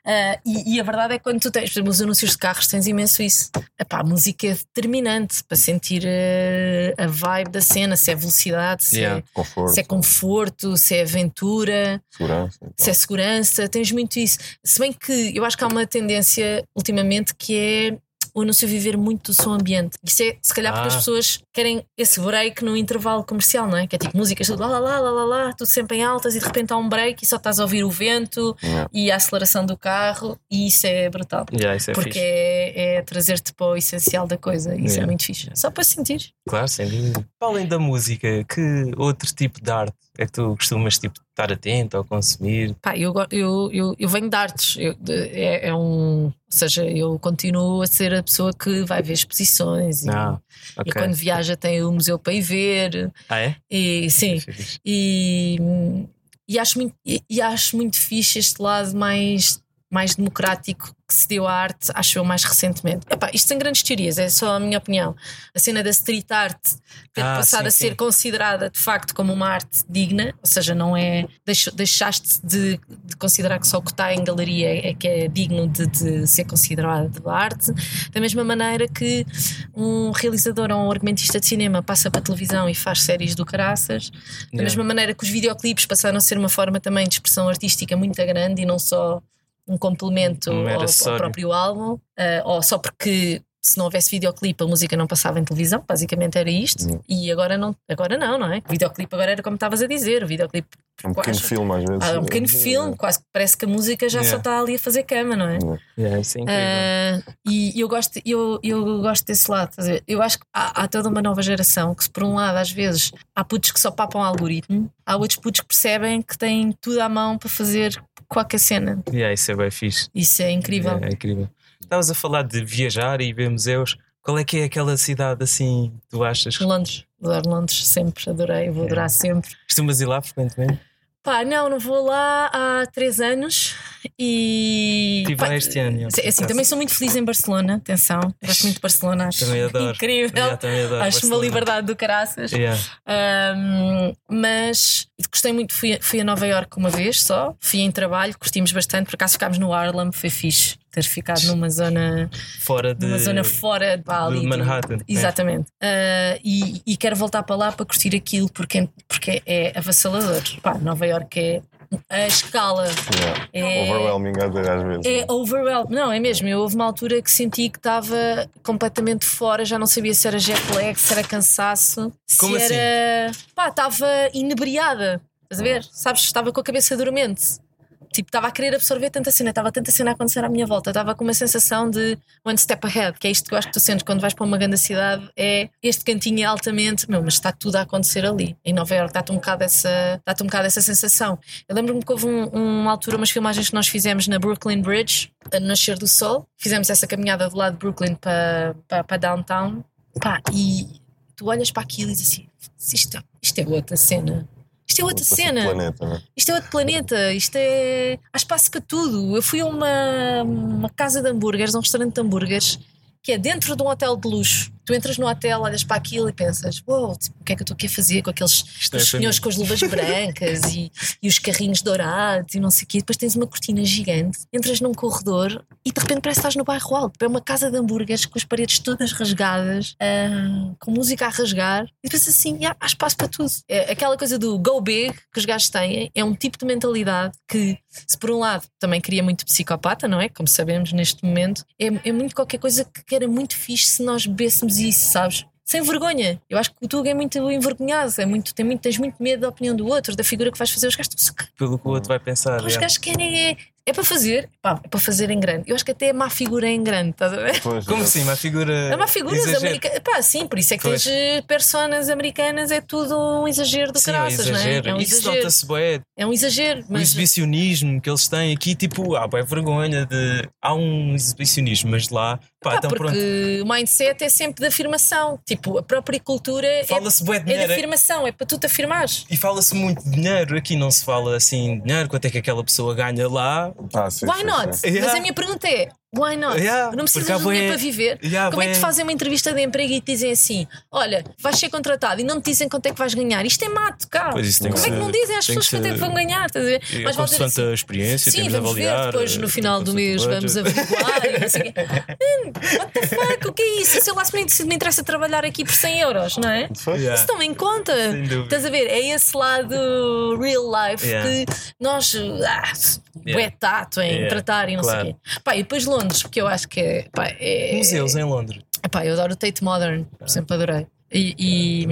C: Ah, e, e a verdade é que quando tu tens, por exemplo, os anúncios de carros, tens imenso isso. Epá, a música é determinante para sentir ah, a vibe da cena, se é velocidade, se,
B: Yeah.
C: é,
D: Conforto,
C: se é conforto, se é aventura
D: segurança.
C: se é segurança, tens muito isso. Se bem que eu acho que há uma tendência ultimamente que é o anúncio viver muito do som ambiente. Isso é, se calhar, porque
B: Ah.
C: as pessoas querem esse break no intervalo comercial, não é? Que é tipo músicas, tudo lá, lá, lá, lá, lá, lá, tudo sempre em altas e de repente há um break e só estás a ouvir o vento
D: Yeah.
C: e a aceleração do carro e isso é brutal.
B: Yeah, isso é
C: porque é, é trazer-te para o essencial da coisa. Isso é
B: Yeah.
C: muito fixe. Só para sentir.
B: Claro, sem dúvida. Para além da música, que outro tipo de arte é que tu costumas tipo, estar atento ou consumir?
C: Pá, eu, eu, eu, eu venho de artes. Eu- é, é um. Ou seja, eu continuo a ser a pessoa que vai ver exposições e,
B: Ah,
C: e
B: ok.
C: quando viaja tem o museu para ir ver.
B: Ah, é?
C: E sim,
B: Fixe.
C: e, e, acho muito, e, e acho muito fixe este lado mais, mais democrático que se deu à arte, acho eu, mais recentemente. Epá, isto tem grandes teorias, é só a minha opinião. A cena da street art ter
B: Ah,
C: passado
B: sim,
C: a ser
B: sim.
C: considerada de facto como uma arte digna, ou seja, não é. Deixaste de, de considerar que só o que está em galeria é que é digno de, de ser considerado de arte, da mesma maneira que um realizador ou um argumentista de cinema passa para a televisão e faz séries do caraças, da
B: Yeah.
C: mesma maneira que os videoclipes passaram a ser uma forma também de expressão artística muito grande e não só um complemento
B: Um mero
C: ao, ao
B: acessório.
C: próprio álbum, ah, ou só porque se não houvesse videoclipe a música não passava em televisão, basicamente era isto,
D: Hum.
C: e agora não, agora não, não é? O videoclipe agora era como estavas a dizer, o videoclipe
D: É um pequeno
C: quase-
D: filme às vezes.
C: ah, é um pequeno
D: É,
C: filme, quase que parece que a música já só
B: Yeah.
C: está ali a fazer cama, não é?
B: Yeah, isso é incrível.
C: Ah, e eu gosto, eu, eu gosto desse lado. Eu acho que há, há toda uma nova geração que, se por um lado, às vezes há putos que só papam algoritmo, há outros putos que percebem que têm tudo à mão para fazer qualquer cena.
B: Yeah, isso é bem fixe.
C: Isso é incrível.
B: Yeah, é incrível. Estavas a falar de viajar e ver museus. Qual é que é aquela cidade assim que tu achas?
C: Londres, adoro Londres, sempre adorei, vou adorar sempre.
B: Costumas ir lá frequentemente?
C: Pá, não, não vou lá há três anos e.
B: Estive lá este ano,
C: é assim, também sou muito feliz em Barcelona, atenção, gosto muito de Barcelona, acho
B: Também adoro.
C: incrível.
B: Yeah, também adoro
C: Acho uma
B: Barcelona.
C: liberdade do caraças.
B: Yeah.
C: Um, mas gostei muito, fui, fui a Nova York uma vez só, fui em trabalho, curtimos bastante, por acaso ficámos no Harlem, foi fixe ter ficado numa zona,
B: Fora de.
C: numa zona fora de, pá, ali,
B: de Manhattan. né?
C: Exatamente. Uh, e, e quero voltar para lá para curtir aquilo porque, porque é avassalador. Pá, Nova York é a escala.
D: Yeah.
C: É-
D: Overwhelming às vezes.
C: É overwhelming. Não, é mesmo. Eu houve uma altura que senti que estava completamente fora, já não sabia se era jet lag, se era cansaço,
B: Como assim?
C: se era. Pá, estava inebriada. Estás a ver? Sabes? Estava com a cabeça dormente. Tipo, estava a querer absorver tanta cena, estava tanta cena a acontecer à minha volta, estava com uma sensação de one step ahead, que é isto que eu acho que tu sentes quando vais para uma grande cidade, é este cantinho é altamente, meu, mas está tudo a acontecer ali. Em Nova York dá-te um bocado essa, dá um bocado essa sensação. Eu lembro-me que houve um, uma altura, umas filmagens que nós fizemos na Brooklyn Bridge, a Nascer do Sol, fizemos essa caminhada do lado de Brooklyn para, para, para downtown, pá, e tu olhas para aquilo e dizes assim: isto, isto é outra cena. Isto é outra cena.
D: Planeta, né?
C: Isto é outro planeta. Isto é. Há espaço para tudo. Eu fui a uma, uma casa de hambúrgueres, um restaurante de hambúrgueres, que é dentro de um hotel de luxo tu entras no hotel, olhas para aquilo e pensas: Uou, wow, tipo, o que é que eu estou aqui a fazer com aqueles é senhores com as luvas <laughs> brancas e, e, os carrinhos dourados e não sei o quê. Depois tens uma cortina gigante, entras num corredor e de repente parece que estás no bairro alto. É uma casa de hambúrgueres com as paredes todas rasgadas, uh, com música a rasgar. E depois assim: yeah, há espaço para tudo. É, aquela coisa do go big que os gajos têm é um tipo de mentalidade que, se por um lado também cria muito psicopata, não é? Como sabemos neste momento, é, é muito qualquer coisa que era muito fixe se nós bebêssemos isso, sabes? Sem vergonha. Eu acho que o Tuga é muito envergonhado, é muito, tem muito, tens muito medo da opinião do outro, da figura que vais fazer. Os gajos
B: Pelo que o outro vai pensar.
C: Os gajos querem é é para fazer, pá, é para fazer em grande. Eu acho que até é má figura em grande, estás a ver?
D: Pois,
B: Como assim? Má figura.
C: É má figura americanas. Pá, sim, por isso é que pois. tens eh, personas americanas, é tudo um exagero do caraças,
B: não
C: é?
B: É um Isso nota-se bem.
C: É um exagero.
B: Mas... O exibicionismo que eles têm aqui, tipo, há ah, vergonha de. Há um exibicionismo, mas lá. Pá,
C: então porque o mindset é sempre de afirmação. Tipo, a própria cultura é,
B: de,
C: é de afirmação, é para tu te afirmares.
B: E fala-se muito de dinheiro. Aqui não se fala assim de dinheiro, quanto é que aquela pessoa ganha lá.
D: Ah, sim,
C: Why
D: sim,
C: not?
D: Sim.
C: Mas a minha pergunta é: Why not?
B: Yeah,
C: não precisas de dinheiro para viver.
B: Yeah,
C: Como é que te fazem uma entrevista de emprego e te dizem assim: Olha, vais ser contratado e não te dizem quanto é que vais ganhar? Isto é mato, cara.
B: Tem
C: Como
B: que
C: é que não dizem às pessoas quanto é que vão ganhar? Estás a ver?
B: É Mas consoante assim, a experiência,
C: sim, vamos
B: avaliar.
C: Ver, depois no final do mês vamos averiguar. sei What the fuck? O que é isso? Sei lá se me interessa trabalhar aqui por 100 euros, não é?
B: Yeah.
C: Isso também conta. Estás a ver? É esse lado real life
B: yeah.
C: que nós. Ah, yeah. é tato em tratar e não claro. sei o quê. Pá, e depois Londres, porque eu acho que é. Pá, é...
B: Museus em Londres.
C: Pá, eu adoro o Tate Modern, ah. sempre adorei. E, e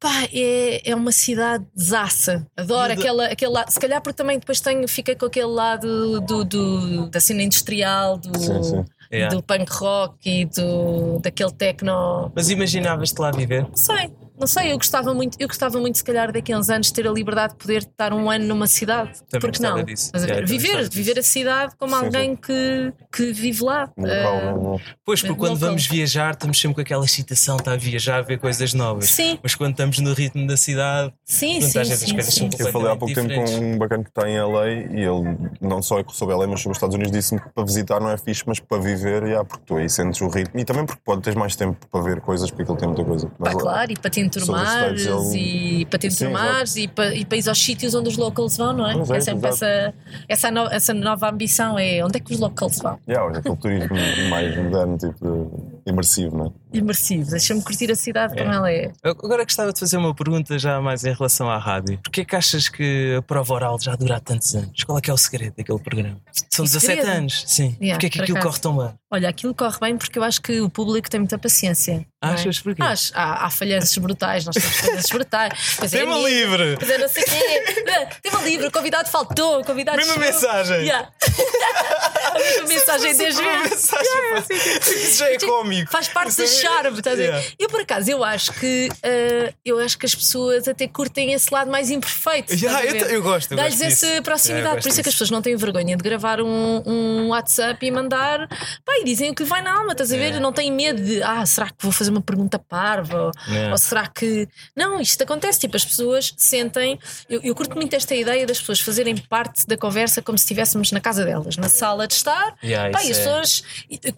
C: pá, é, é uma cidade zaça. Adoro aquela, aquele lado. Se calhar porque também depois tenho, fica com aquele lado do, do da cena industrial, do,
D: sim, sim.
C: Yeah. do punk rock e do, daquele techno.
B: Mas imaginavas-te lá viver?
C: Sei. Não sei, eu gostava muito, eu gostava muito, se calhar, daqui a uns anos, ter a liberdade de poder estar um ano numa cidade.
B: Também
C: Porque não?
B: Disso.
C: Yeah, viver, viver a cidade como sim, alguém sim. Que, que vive lá.
D: uh,
B: pois, porque quando vamos viajar, estamos sempre com aquela excitação, está a viajar, a ver coisas novas.
C: Sim.
B: Mas quando estamos no ritmo da cidade,
C: sim, sim, sim, sim.
D: Eu falei há pouco tempo com um bacana que está em LA e ele, não só é sobre LA, mas sobre os Estados Unidos, disse-me que para visitar não é fixe, mas para viver, yeah, porque tu aí sentes o ritmo e também porque pode ter mais tempo para ver coisas, porque ele tem muita coisa.
C: Pá, claro, e para te enturmar e para te enturmares e para, e para ir aos sítios onde os locals vão, não é?
D: é,
C: é sempre essa, essa, no, essa nova ambição: é onde é que os locals vão?
D: Yeah, aquele turismo <laughs> mais moderno, tipo, imersivo, não é?
C: Imersivo, deixa-me curtir a cidade é. como ela é.
B: Agora gostava de fazer uma pergunta já mais em relação à rádio. Porquê que achas que a prova oral já dura há tantos anos? Qual é que é o segredo daquele programa? São 17 anos, sim. Yeah, Porquê é que aquilo corre tão bem?
C: Olha, aquilo corre bem porque eu acho que o público tem muita paciência.
B: Achas é? porquê?
C: Acho. Há, há falhanças brutais, nós temos falhanças brutais. <laughs>
B: Tema é livre!
C: Mas é não sei quê. Tema livre, o convidado faltou, o convidado
B: Mesma mensagem!
C: Yeah. <laughs> a mensagem desde vezes.
B: Isso já é cómico.
C: Faz parte do charme, estás a ver? Eu por acaso, eu acho que uh, eu acho que as pessoas até curtem esse lado mais imperfeito.
B: Yeah, eu, eu, gosto.
C: Dá-lhes essa proximidade. Por isso é que as pessoas não têm vergonha de gravar um, um WhatsApp e mandar. Pá, e dizem o que vai na alma, estás a ver? Não têm medo de, ah, será que vou fazer uma pergunta parva? Ou será que. Não, isto acontece. Tipo, as pessoas sentem. Eu, eu curto muito esta ideia das pessoas fazerem parte da conversa como se estivéssemos na casa delas, na sala de estar.
B: Yeah,
C: Pá, e as
B: é...
C: pessoas.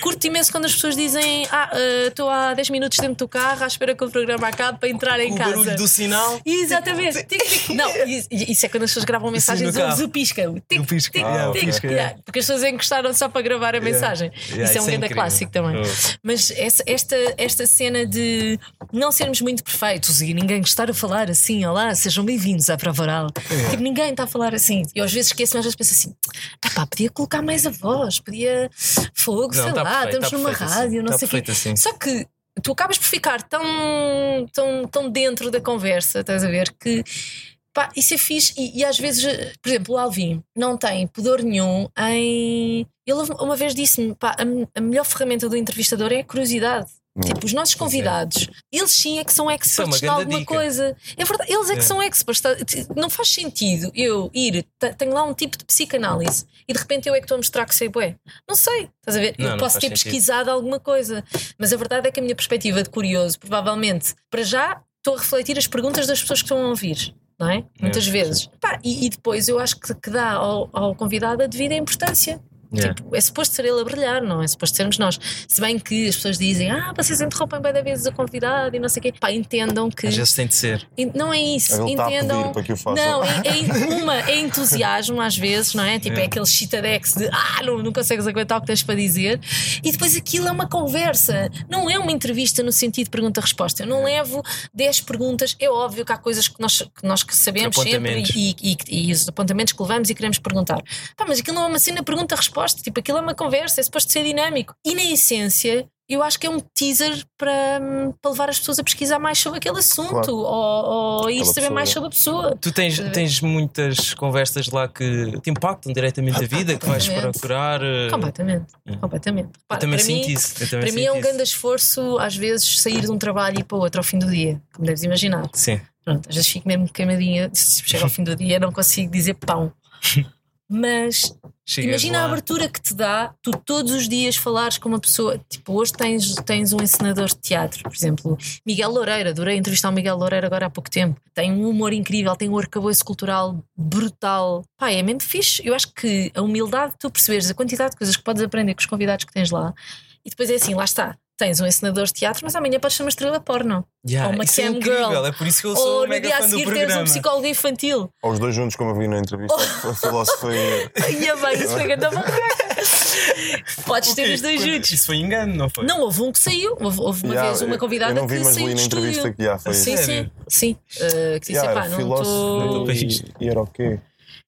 C: Curto imenso quando as pessoas dizem, ah, uh, estou há 10 minutos dentro do carro à espera que o programa acabe para entrar em
B: o
C: casa.
B: O barulho do sinal.
C: Exatamente. tic, tic. Não, isso é quando as pessoas gravam mensagens e o pisca. Tic,
B: o pisca.
C: Tic,
B: ah,
C: tic,
B: pisca
C: yeah. Porque as pessoas encostaram só para gravar a mensagem.
B: Yeah,
C: isso é um grande clássico também.
B: Oh.
C: Mas essa, esta, esta cena de não sermos muito perfeitos e ninguém estar a falar assim, olá, sejam bem-vindos à prova oral.
B: Yeah.
C: Tipo, ninguém está a falar assim. E às vezes esqueço, mas às vezes penso assim: pá, podia colocar mais a voz, podia fogo,
B: não,
C: sei
B: tá
C: lá,
B: perfeito,
C: estamos
B: tá
C: numa rádio,
B: assim.
C: não
B: tá
C: sei o quê.
B: Assim.
C: Só que tu acabas por ficar tão, tão, tão dentro da conversa, estás a ver, que Pá, isso é fixe. E, e às vezes, por exemplo, o Alvin não tem pudor nenhum em. Ele uma vez disse-me: pá, a, a melhor ferramenta do entrevistador é a curiosidade. Tipo, os nossos convidados, eles sim é que são experts em alguma dica. coisa. É verdade, eles é, é que são experts. Tá, não faz sentido eu ir, tenho lá um tipo de psicanálise e de repente eu é que estou a mostrar que sei bué. Não sei, estás a ver? Não, eu posso ter sentido. pesquisado alguma coisa, mas a verdade é que a minha perspectiva de curioso, provavelmente, para já, estou a refletir as perguntas das pessoas que estão a ouvir. Não é? Muitas é, vezes. Pá, e, e, depois eu acho que, que dá ao, ao convidado a devida importância. Yeah. Tipo, é suposto ser ele a brilhar, não é suposto sermos nós. Se bem que as pessoas dizem, ah, vocês interrompem bem da vezes a convidado e não sei o quê, pá, entendam que.
B: Às vezes tem de ser.
C: Não é isso, ele entendam.
D: Tá que
C: não, é, é, <laughs> uma, é entusiasmo às vezes, não é? Tipo, é, é aquele chitadex de ah, não, não consegues aguentar o que tens para dizer. E depois aquilo é uma conversa, não é uma entrevista no sentido de pergunta-resposta. Eu não levo 10 perguntas, é óbvio que há coisas que nós que, nós que sabemos sempre e, e, e, e os apontamentos que levamos e queremos perguntar. Pá, mas aquilo não é uma cena pergunta-resposta Tipo, aquilo é uma conversa, é suposto ser dinâmico. E na essência, eu acho que é um teaser para, para levar as pessoas a pesquisar mais sobre aquele assunto claro. ou, ou ir saber mais sobre a pessoa.
B: Tu tens, tens muitas conversas lá que te impactam diretamente a vida, que vais procurar.
C: Eh, completamente, é. completamente.
B: Repara, eu também para sinto mim, isso.
C: Também para mim é um grande esforço, às vezes, sair de um trabalho e ir para outro ao fim do dia, como deves imaginar.
B: Sim.
C: Pronto, às vezes fico mesmo queimadinha, <laughs> se chega ao fim do dia não consigo dizer pão. <laughs> Mas imagina lá. a abertura que te dá tu todos os dias falares com uma pessoa. Tipo, hoje tens, tens um encenador de teatro, por exemplo, Miguel Loureira. Adorei entrevistar o Miguel Loureira agora há pouco tempo. Tem um humor incrível, tem um arcabouço cultural brutal. Pá, é mesmo fixe. Eu acho que a humildade de tu perceberes a quantidade de coisas que podes aprender com os convidados que tens lá. E depois é assim, lá está tens um ensinador de teatro, mas amanhã podes ser uma estrela porno.
B: Yeah, ou uma
C: isso é
B: cam é girl. É por isso que eu sou
C: ou
B: mega
C: no dia a seguir teres um psicólogo infantil.
D: Ou os dois juntos, como eu vi na entrevista. A filosofia. <laughs>
C: Ia bem, isso foi grande Podes ter os dois juntos.
B: Isso foi engano, não foi?
C: Não, houve um que saiu. Houve, houve uma yeah, vez uma convidada eu
D: não vi,
C: que
D: mas
C: saiu
D: li na entrevista que já foi.
C: Sim, sim, sim. Uh, que disse, yeah, pá, não estou.
D: E era o quê?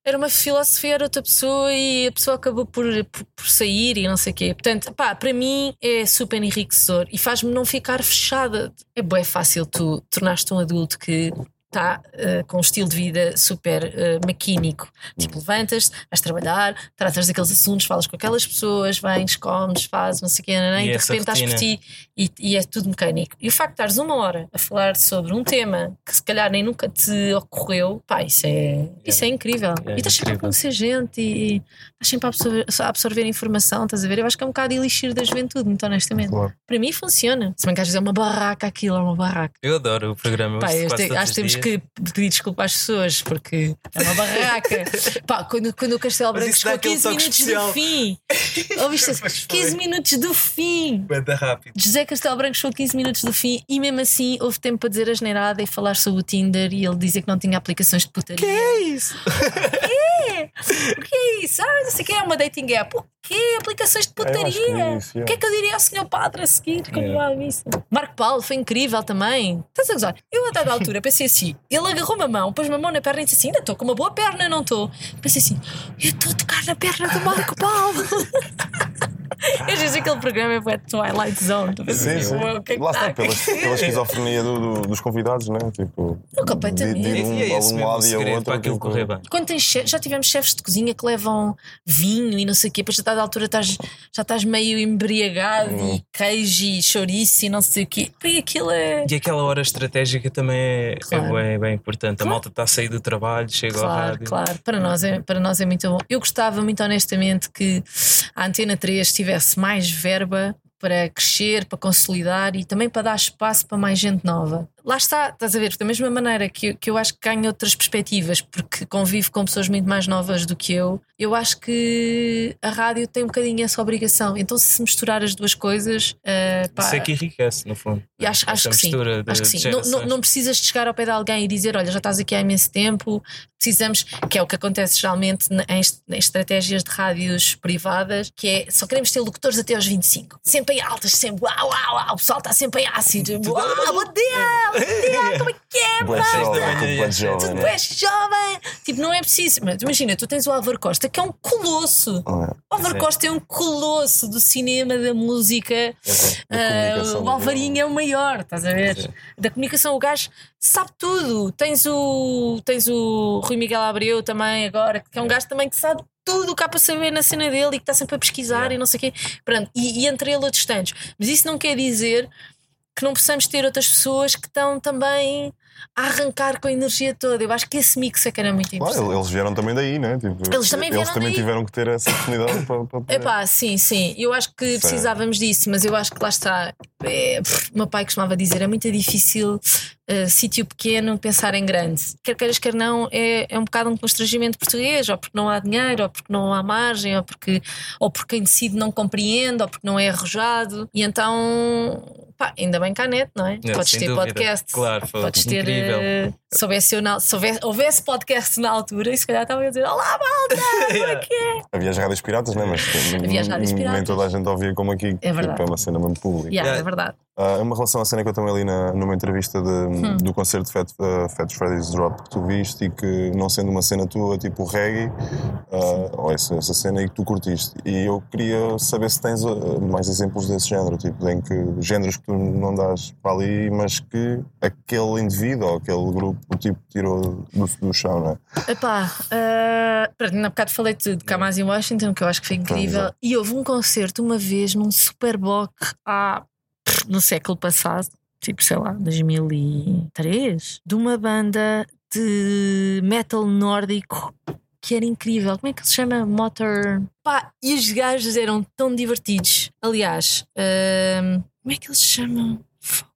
C: Era uma filosofia, era outra pessoa e a pessoa acabou por, por, por, sair e não sei o quê. Portanto, pá, para mim é super enriquecedor e faz-me não ficar fechada. É bem fácil tu tornaste um adulto que está uh, com um estilo de vida super uh, maquínico. Tipo, levantas, vais trabalhar, tratas daqueles assuntos, falas com aquelas pessoas, vens, comes, fazes, não sei o quê, não, e, e de repente estás por ti e, e, é tudo mecânico. E o facto de estares uma hora a falar sobre um tema que se calhar nem nunca te ocorreu, pá, isso é, isso é incrível. É e estás sempre a conhecer gente e, estás sempre a absorver, a absorver, informação, estás a ver? Eu acho que é um bocado elixir da juventude, muito honestamente. Claro. Para mim funciona. Se bem que às vezes é uma barraca aquilo, é uma barraca.
B: Eu adoro o programa.
C: Pá, acho que temos que pedir desculpa às pessoas porque é uma barraca. <laughs> Pá, quando, quando o Castelo Branco chegou 15 minutos especial. do fim, <laughs> ouviste 15 minutos do fim.
B: Banda rápido.
C: José Castelo Branco chegou 15 minutos do fim e mesmo assim houve tempo para dizer a asneirada e falar sobre o Tinder e ele dizer que não tinha aplicações de putaria.
B: Que é isso?
C: O <laughs> quê? O que é isso? Ah, não sei o que é uma dating app. O quê? Aplicações de putaria. O que é que eu diria ao senhor padre a seguir? Como yeah. a missa? Marco Paulo foi incrível também. Estás a gozar? Eu a dada altura pensei assim: ele agarrou uma mão, pôs uma mão na perna e disse assim: ainda estou com uma boa perna, não estou. Pensei assim: eu estou a tocar na perna do Marco Paulo. <laughs> Eu disse aquele programa é Twilight Zone.
D: Sim, assim, sim. Que é Lá está, pela, pela esquizofrenia do, do, dos convidados, não é? Tipo,
C: completamente.
D: De, de um,
B: e é
D: um lado e ao outro.
B: Para aquilo tipo, correr bem.
C: Quando tens já tivemos chefes de cozinha que levam vinho e não sei o quê, depois a dada altura estás, já estás meio embriagado hum. e queijo e chouriço e não sei o quê. E aquilo é.
B: E aquela hora estratégica também é, é claro. é bem, bem importante. Claro. A malta está a sair do trabalho, chega
C: claro,
B: ao rádio.
C: Claro, para nós, é, para nós é muito bom. Eu gostava muito honestamente que a Antena 3 tivesse mais verba para crescer, para consolidar e também para dar espaço para mais gente nova lá está, estás a ver, da mesma maneira que, que eu acho que ganho outras perspectivas, porque convivo com pessoas muito mais novas do que eu, eu acho que a rádio tem um bocadinho essa obrigação. Então, se misturar as duas coisas. Uh,
B: pá, Isso é que enriquece, no fundo.
C: E acho, acho, que sim, acho que sim. Não, não, não, precisas de chegar ao pé de alguém e dizer: Olha, já estás aqui há imenso tempo, precisamos, que é o que acontece geralmente em, em estratégias de rádios privadas, que é só queremos ter locutores até aos 25. Sempre em altas, sempre uau, uau, uau, o pessoal está sempre em ácido. Uau, dia, como é que é?
D: Jovem, tudo bué
B: é.
D: jovem, né?
C: és jovem! Tipo, não é preciso. Mas imagina, tu tens o Álvaro Costa, que é um colosso.
D: É,
C: O Álvaro. Costa é um colosso do cinema, da música.
D: comunicação
C: o Alvarinho é o maior, estás a ver? Da comunicação, o gajo sabe tudo. Tens o, tens o Rui Miguel Abreu também agora, que é um gajo também que sabe tudo o que há para saber na cena dele e que está sempre a pesquisar e não sei o quê. Pronto, e, e entre ele outros tantos. Mas isso não quer dizer que não possamos ter outras pessoas que estão também a arrancar com a energia toda. Eu acho que esse mix é que era muito
D: Claro,
C: importante.
D: eles vieram também daí, né? Tipo,
C: Eles também vieram
D: eles também tiveram que ter essa oportunidade para, para poder-
C: Epá, sim, sim. Eu acho que precisávamos disso, mas eu acho que lá está. É, pff, meu pai costumava dizer: é muito difícil, uh, sítio pequeno, pensar em grande. Quer queiras, quer não, é, é um bocado um constrangimento português, ou porque não há dinheiro, ou porque não há margem, ou porque, ou porque quem decide não compreende, ou porque não é arrojado. E então, pá, ainda bem que há net, não é?
B: Não,
C: Podes ter
B: dúvida.
C: podcast.
B: Claro, foi
C: Podes ter.
B: incrível.
C: uh, se houvesse, eu na- se houvesse, houvesse podcast na altura, e se calhar estava a dizer: Olá, malta! <laughs> Como é que é?
D: Havia as rádios piratas, né? Mas
C: Havia as rádios
D: nem
C: piratas.
D: toda a gente ouvia como aqui.
C: É verdade.
D: Tipo, é uma cena mesmo pública.
C: Yeah,
B: Yeah.
C: É verdade.
D: Ah, uma relação à cena que eu também li na, numa entrevista de-
C: Hum.
D: do concerto de Fat, uh, Fat Freddy's Drop que tu viste e que não sendo uma cena tua, tipo reggae, ah, ou essa, essa cena e que tu curtiste. E eu queria saber se tens ah, mais exemplos desse género, tipo, em que géneros que tu não dás para ali, mas que aquele indivíduo ou aquele grupo tipo, tirou do, do chão, não é?
C: Epá, uh, há bocado falei-te de Kamasi Washington, que eu acho que foi incrível.
D: Pois
C: E houve um concerto uma vez num Superboc há, pff, no século passado, tipo, sei lá, 2003, de uma banda de metal nórdico que era incrível. Como é que se chama? Motor. Pá, e os gajos eram tão divertidos. Aliás, uh, como é que eles se chamam?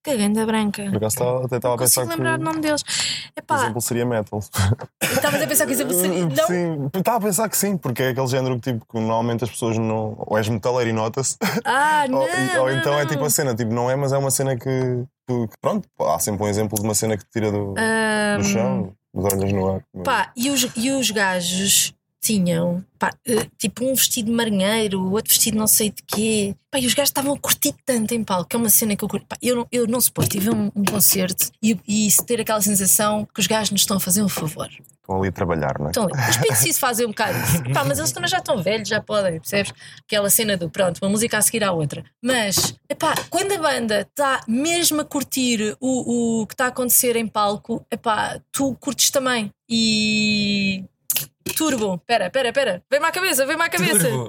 C: Que ganda branca.
D: Por acaso estava- até estava
C: Não
D: a pensar que
C: lembrar o nome deles.
D: o
C: Epá,
D: exemplo seria metal.
C: estavas a pensar que o exemplo seria. Não?
D: Sim, estava a pensar que sim, porque é aquele género que, tipo, que normalmente as pessoas não. Ou és metaleiro e nota-se,
C: Ah, <laughs> não.
D: ou, ou
C: não,
D: então é
C: não.
D: tipo a cena, tipo, não é, mas é uma cena que, que- que, pronto, há sempre um exemplo de uma cena que te tira do, do chão, das olhas no ar.
C: Pá, e os, e os gajos tinham pá, eh, tipo um vestido de marinheiro, outro vestido não sei de quê. Pá, e os gajos estavam a curtir tanto em palco, que é uma cena que eu curto. Pá, eu, não, eu não suporto ir ver um, um concerto e, e ter aquela sensação que os gajos nos estão a fazer um favor.
D: Estão ali a trabalhar, não é?
C: Estão ali. Os Pixies fazem um bocado isso. Pá, mas eles também já estão velhos, já podem, percebes? Aquela cena do pronto, uma música a seguir à outra. Mas, epá, quando a banda está mesmo a curtir o, o que está a acontecer em palco, epá, tu curtes também. E. Turbo, pera, pera, pera, vem-me à cabeça, vem-me à cabeça.
B: Turbo.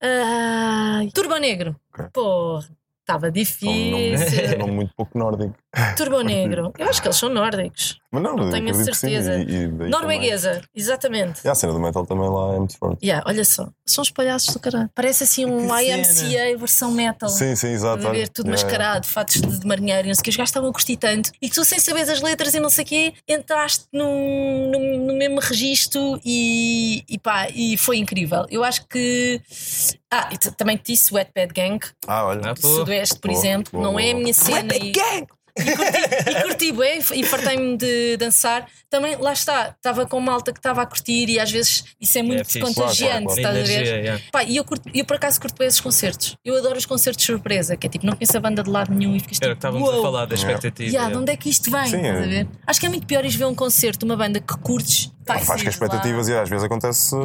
C: Ai, <laughs> Turbo Negro.
D: Ok.
C: Porra, estava difícil.
D: um nome muito pouco nórdico.
C: Turbo Negro. Eu acho que eles são nórdicos.
D: Mas não,
C: Não tenho a certeza.
D: e- e
C: Norueguesa, exatamente.
D: também. E a cena do metal também lá é muito forte.
C: Yeah, olha só, são os palhaços do caralho. Parece assim um
B: Que
C: IMCA versão metal.
D: Sim, sim, exato.
C: A ver tudo
D: Yeah,
C: mascarado, fatos de, de marinheiro, e não sei o que. Os gajos estavam a curtir tanto e que tu, sem saber as letras e não sei o quê, entraste num, num- no mesmo registro e, e pá, e foi incrível. Eu acho que. Ah, e também te disse Wet Bad Gang,
D: Ah, olha.
B: Ah,
C: do
B: Boa.
C: Sudoeste, por
D: Boa,
C: exemplo,
D: boa,
C: não é a
D: boa.
C: minha cena. E, e curti, e curti bué, e fartei-me de dançar. Também, lá está, estava com malta que estava a curtir e às vezes isso é muito
B: fixe.
C: contagiante,
D: Claro, claro,
C: estás a ver?
B: Energia, yeah.
C: Pá, e eu, curto, eu por acaso curto bem esses concertos. Eu adoro os concertos de surpresa, que é tipo, não conheço a banda de lado nenhum e ficas
B: Era o
C: tipo,
B: que estávamos a falar da expectativa.
C: Yeah, de onde é que isto vem?
D: Sim,
C: estás a
D: é.
C: ver? Acho que é muito pior ires ver um concerto de uma banda que curtes.
D: Faz que as
C: saíres de lá.
D: expectativas e às vezes acontece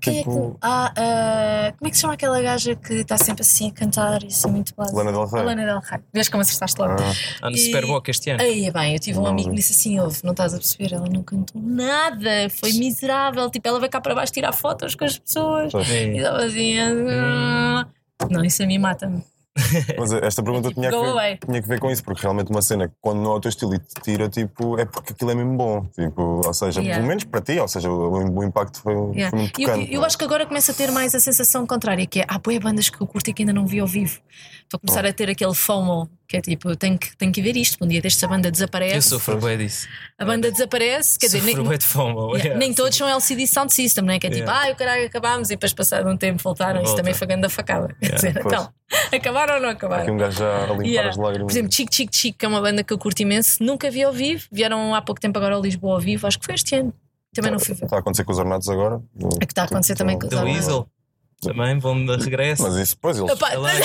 C: Quem é que.
D: tipo.
C: Ah, ah, como é que se chama aquela gaja que está sempre assim a cantar e assim muito básica?
D: Lana Del Rey.
C: A Lana Del Rey. Vês como acertaste logo.
D: Ah,
B: no Superboc este ano.
C: Aí é bem, eu tive um
D: Não,
C: amigo que disse assim: ouve, não estás a perceber, ela não cantou nada, foi miserável. Tipo, ela vai cá para baixo tirar fotos com as pessoas.
B: É.
C: E estava assim. ah, Não, isso a mim mata-me. <laughs>
D: Mas esta pergunta
C: tipo,
D: tinha, que ver, tinha que ver com isso, porque realmente uma cena que quando não é o teu estilo e te tira, tipo, é porque aquilo é mesmo bom. Tipo, ou seja,
C: Yeah.
D: pelo menos para ti, ou seja, o, o impacto foi,
C: Yeah.
D: foi muito
C: Eu,
D: tocante.
C: eu
D: não é?
C: acho que agora começo a ter mais a sensação contrária, que é há boé bandas que eu curto e que ainda não vi ao vivo. Estou a começar a ter aquele FOMO, que é tipo, eu tenho que, tenho que ver isto. Um dia destes a banda
B: Eu
C: desaparece.
B: sofro bem disso.
C: A banda desaparece, quer dizer, nem,
B: Sofro de fome.
C: Yeah,
B: yeah.
C: nem todos são LCD Sound System, né? que é tipo,
B: Yeah.
C: ah, o caralho, acabámos e depois passado um tempo voltaram. Isso
B: Volta.
C: também foi grande facada. Quer dizer,
D: pois.
C: então, <laughs> acabaram ou não
D: Aqui
C: acabaram?
D: um gajo já a limpar
C: Yeah.
D: as lágrimas.
C: Por exemplo, Chic Chic Chic, que é uma banda que eu curto imenso, nunca vi ao vivo. Vieram há pouco tempo agora ao Lisboa ao vivo, acho que foi este ano. Também não fui ver.
D: Está a acontecer com os ornatos agora.
C: É que está a acontecer também com os Ornatos.
B: Também vão de regresso.
D: Mas isso depois eles.
C: Epá,
B: Além.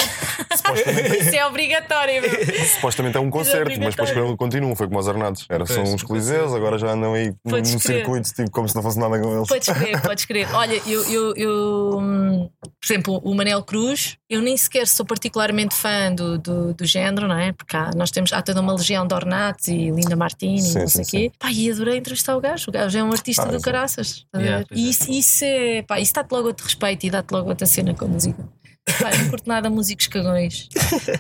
D: supostamente, <laughs>
C: Isso é obrigatório. meu.
D: supostamente é um concerto, mas depois continuam, foi como os Ornados. Era só
B: Pois,
D: uns coliseus, agora já andam aí
C: crer.
D: circuito, tipo, como se não fosse nada com eles.
C: Podes crer, podes crer. Olha, eu, eu, eu, por exemplo, o Manel Cruz, eu nem sequer sou particularmente fã do, do, do género, não é? Porque há, nós temos há toda uma legião de Ornatos e Linda Martini
D: Sim,
C: e não sei o quê. Pá, e adorei entrevistar o gajo. O gajo é um artista
D: Ah,
C: do
D: exato.
C: caraças. estás a
B: Yeah, é.
C: e isso, isso é. Pá, isso dá-te logo outro respeito e dá-te logo outra cena com a música. Pá, não curto nada músicos cagões.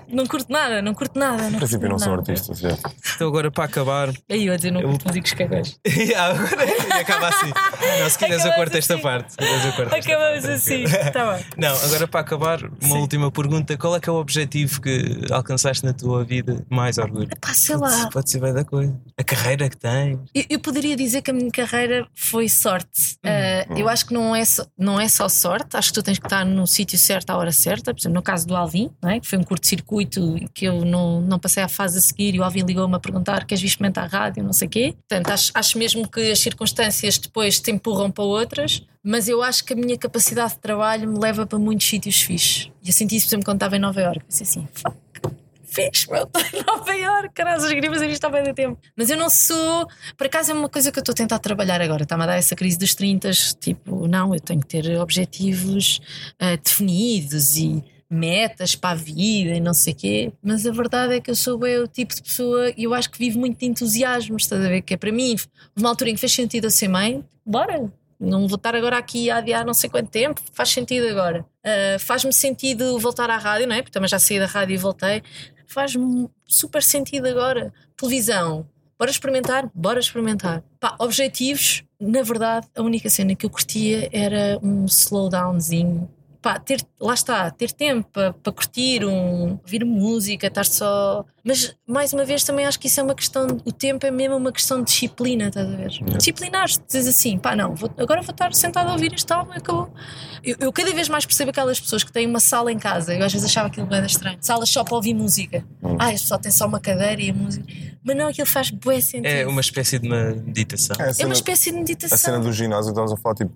C: não curto nada, não curto nada. Não
D: No princípio
C: curto
D: não são artistas. já.
B: Então agora para acabar.
C: Aí eu a dizer, não curto músicos cagões.
B: Yeah, <laughs> agora e acaba assim. Não, se quiseres eu corto esta
C: assim.
B: parte.
C: Acabamos
B: parte.
C: assim. Tá bem.
B: Não, agora para acabar, uma última pergunta: qual é que é o objetivo que alcançaste na tua vida mais orgulho?
C: Pá, sei lá.
B: Pode ser bem da coisa. A carreira que tens.
C: Eu, eu poderia dizer que a minha carreira foi sorte. Ah, eu acho que não é, só, não é só sorte, acho que tu tens que estar no sítio certo à hora certa. Por exemplo, no caso do Alvin, é? que foi um curto-circuito que eu não, não passei à fase a seguir e o Alvin ligou-me a perguntar: queres vir experimentar a rádio? Não sei o quê. Portanto, acho, acho mesmo que as circunstâncias depois te empurram para outras. Mas eu acho que a minha capacidade de trabalho me leva para muitos sítios fixes. E eu senti isso, por exemplo, quando estava em Nova Iorque. Pensei assim, fixe, meu, <laughs> estou em Nova Iorque, caralho, queria fazer isto há bem tempo. Mas eu não sou. Por acaso é uma coisa que eu estou a tentar trabalhar agora. Está-me a dar essa crise dos 30, tipo, não, eu tenho que ter objetivos ah, definidos e metas para a vida e não sei o quê. Mas a verdade é que eu sou bem o tipo de pessoa e eu acho que vivo muito de entusiasmo, estás a ver? Que é para mim, uma altura em que fez sentido eu ser mãe, bora. Não vou estar agora aqui a adiar não sei quanto tempo, faz sentido agora. Ah, Faz-me sentido voltar à rádio, não é? Porque também já saí da rádio e voltei. Faz-me super sentido agora. Televisão, bora experimentar, bora experimentar. Pá, objetivos, na verdade, a única cena que eu curtia era um slowdownzinho. Pá, ter, lá está, ter tempo para, para curtir, um, ouvir música, estar só. Mas, mais uma vez, também acho que isso é uma questão. O tempo é mesmo uma questão de disciplina, estás a ver? Disciplinar-te, dizes assim, pá, não, vou- agora vou estar sentado a ouvir este álbum e acabou. Eu, eu cada vez mais percebo aquelas pessoas que têm uma sala em casa, eu às vezes achava aquilo bem estranho, salas só para ouvir música. Ah, este pessoal tem só uma cadeira e a música. Mas não, aquilo faz bué sentido.
B: É uma espécie de uma meditação.
D: É, a
C: É uma
D: cena-
C: espécie de meditação.
D: A cena do ginásio, estamos a falar, tipo,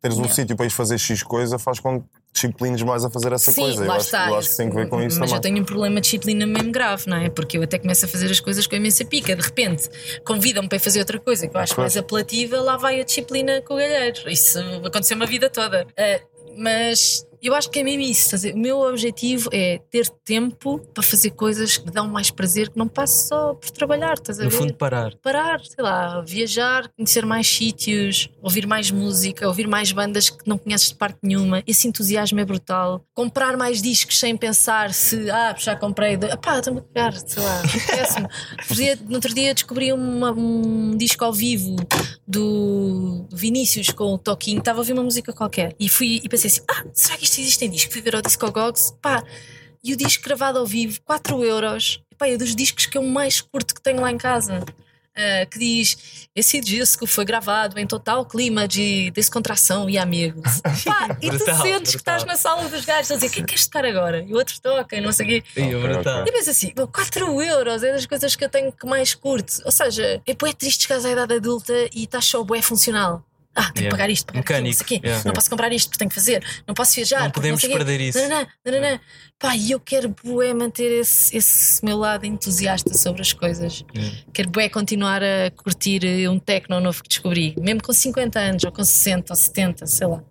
D: teres um
C: Yeah.
D: sítio para ir fazer X coisa faz com que disciplines mais a fazer essa
C: Sim,
D: coisa.
C: lá
D: eu, acho,
C: está.
D: eu acho que tem que ver com isso
C: Mas eu
D: também.
C: tenho um problema de disciplina mesmo grave, não é? Porque eu até começo a fazer as coisas com imensa pica. De repente, convidam-me para ir fazer outra coisa que eu acho
D: Pois.
C: mais apelativa, lá vai a disciplina com o galheiro. Isso aconteceu uma vida toda. Ah, mas eu acho que é mesmo isso. ver? O meu objetivo é ter tempo para fazer coisas que me dão mais prazer, que não passe só por trabalhar. Estás a
B: No
C: ver?
B: fundo, parar.
C: parar, sei lá, viajar, conhecer mais sítios, ouvir mais música, ouvir mais bandas que não conheces de parte nenhuma. Esse entusiasmo é brutal. Comprar mais discos sem pensar se, ah, já comprei. De... Pá, estou-me a cagar, sei lá, <laughs> dia- No outro dia descobri uma- um disco ao vivo do Vinícius com o Toquinho, estava a ouvir uma música qualquer e fui e pensei assim: ah, será que isto existe em disco? Fui ver ao Discogogs, pá, e o disco gravado ao vivo, 4 euros. Pá, é dos discos que eu mais curto que tenho lá em casa. Ah, que diz: Esse disco foi gravado em total clima de descontração e amigos. <laughs> Pá, e tu
B: Brutal,
C: sentes que
B: brutal.
C: estás na sala dos gajos a dizer: Quem queres tocar agora? E outros tocam, e não sei o quê.
B: É brutal.
C: E eu penso assim, 4 euros é das coisas que eu tenho que mais curto. Ou seja, é bué triste chegares à idade adulta e estás só bué funcional. Ah, tenho
B: Yeah.
C: que pagar isto, pagar aquilo, não.
B: Mecânico, yeah.
C: Não posso comprar isto porque tenho que fazer. Não posso viajar.
B: Não podemos
C: sei o quê.
B: perder isso.
C: Nananã, nananã. Pá, e eu quero bué manter esse, esse meu lado entusiasta sobre as coisas.
B: Yeah.
C: Quero bué continuar a curtir um techno novo que descobri. Mesmo com 50 anos, ou com 60, ou 70, sei lá.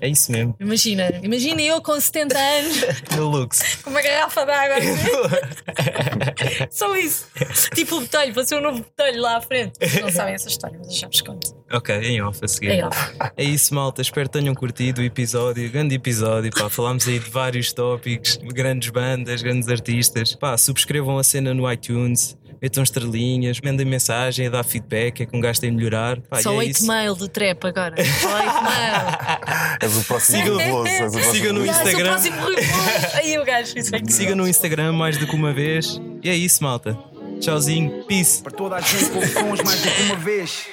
B: É isso mesmo.
C: Imagina, imagina eu com 70 anos <laughs>
B: No Lux.
C: com uma garrafa de água. <laughs> Só isso. Tipo o botelho, vou ser um novo botelho lá à frente. Não sabem essa história, mas já vos conto.
B: ok, em off a seguir.
C: É, ó.
B: É isso, malta. Espero que tenham curtido o episódio. Grande episódio. Pá, falámos aí de vários tópicos, grandes bandas, grandes artistas. Pá, subscrevam a cena no iTunes. Metam estrelinhas, mandem mensagem, a dar feedback, é que um gajo tem de melhorar. Pá,
C: Só
B: é
C: 8
B: isso.
C: mail do trap agora. Só 8 mail. <laughs>
D: És o próximo
B: Sigam-
D: Rui Veloso, és o próximo
B: sigam no Instagram.
C: próximo Rui Veloso. Aí o gajo, isso é que
B: Siga no Instagram mais do que uma vez. E é isso, malta. Tchauzinho. Peace.
A: Para toda a gente com sons mais do que uma vez.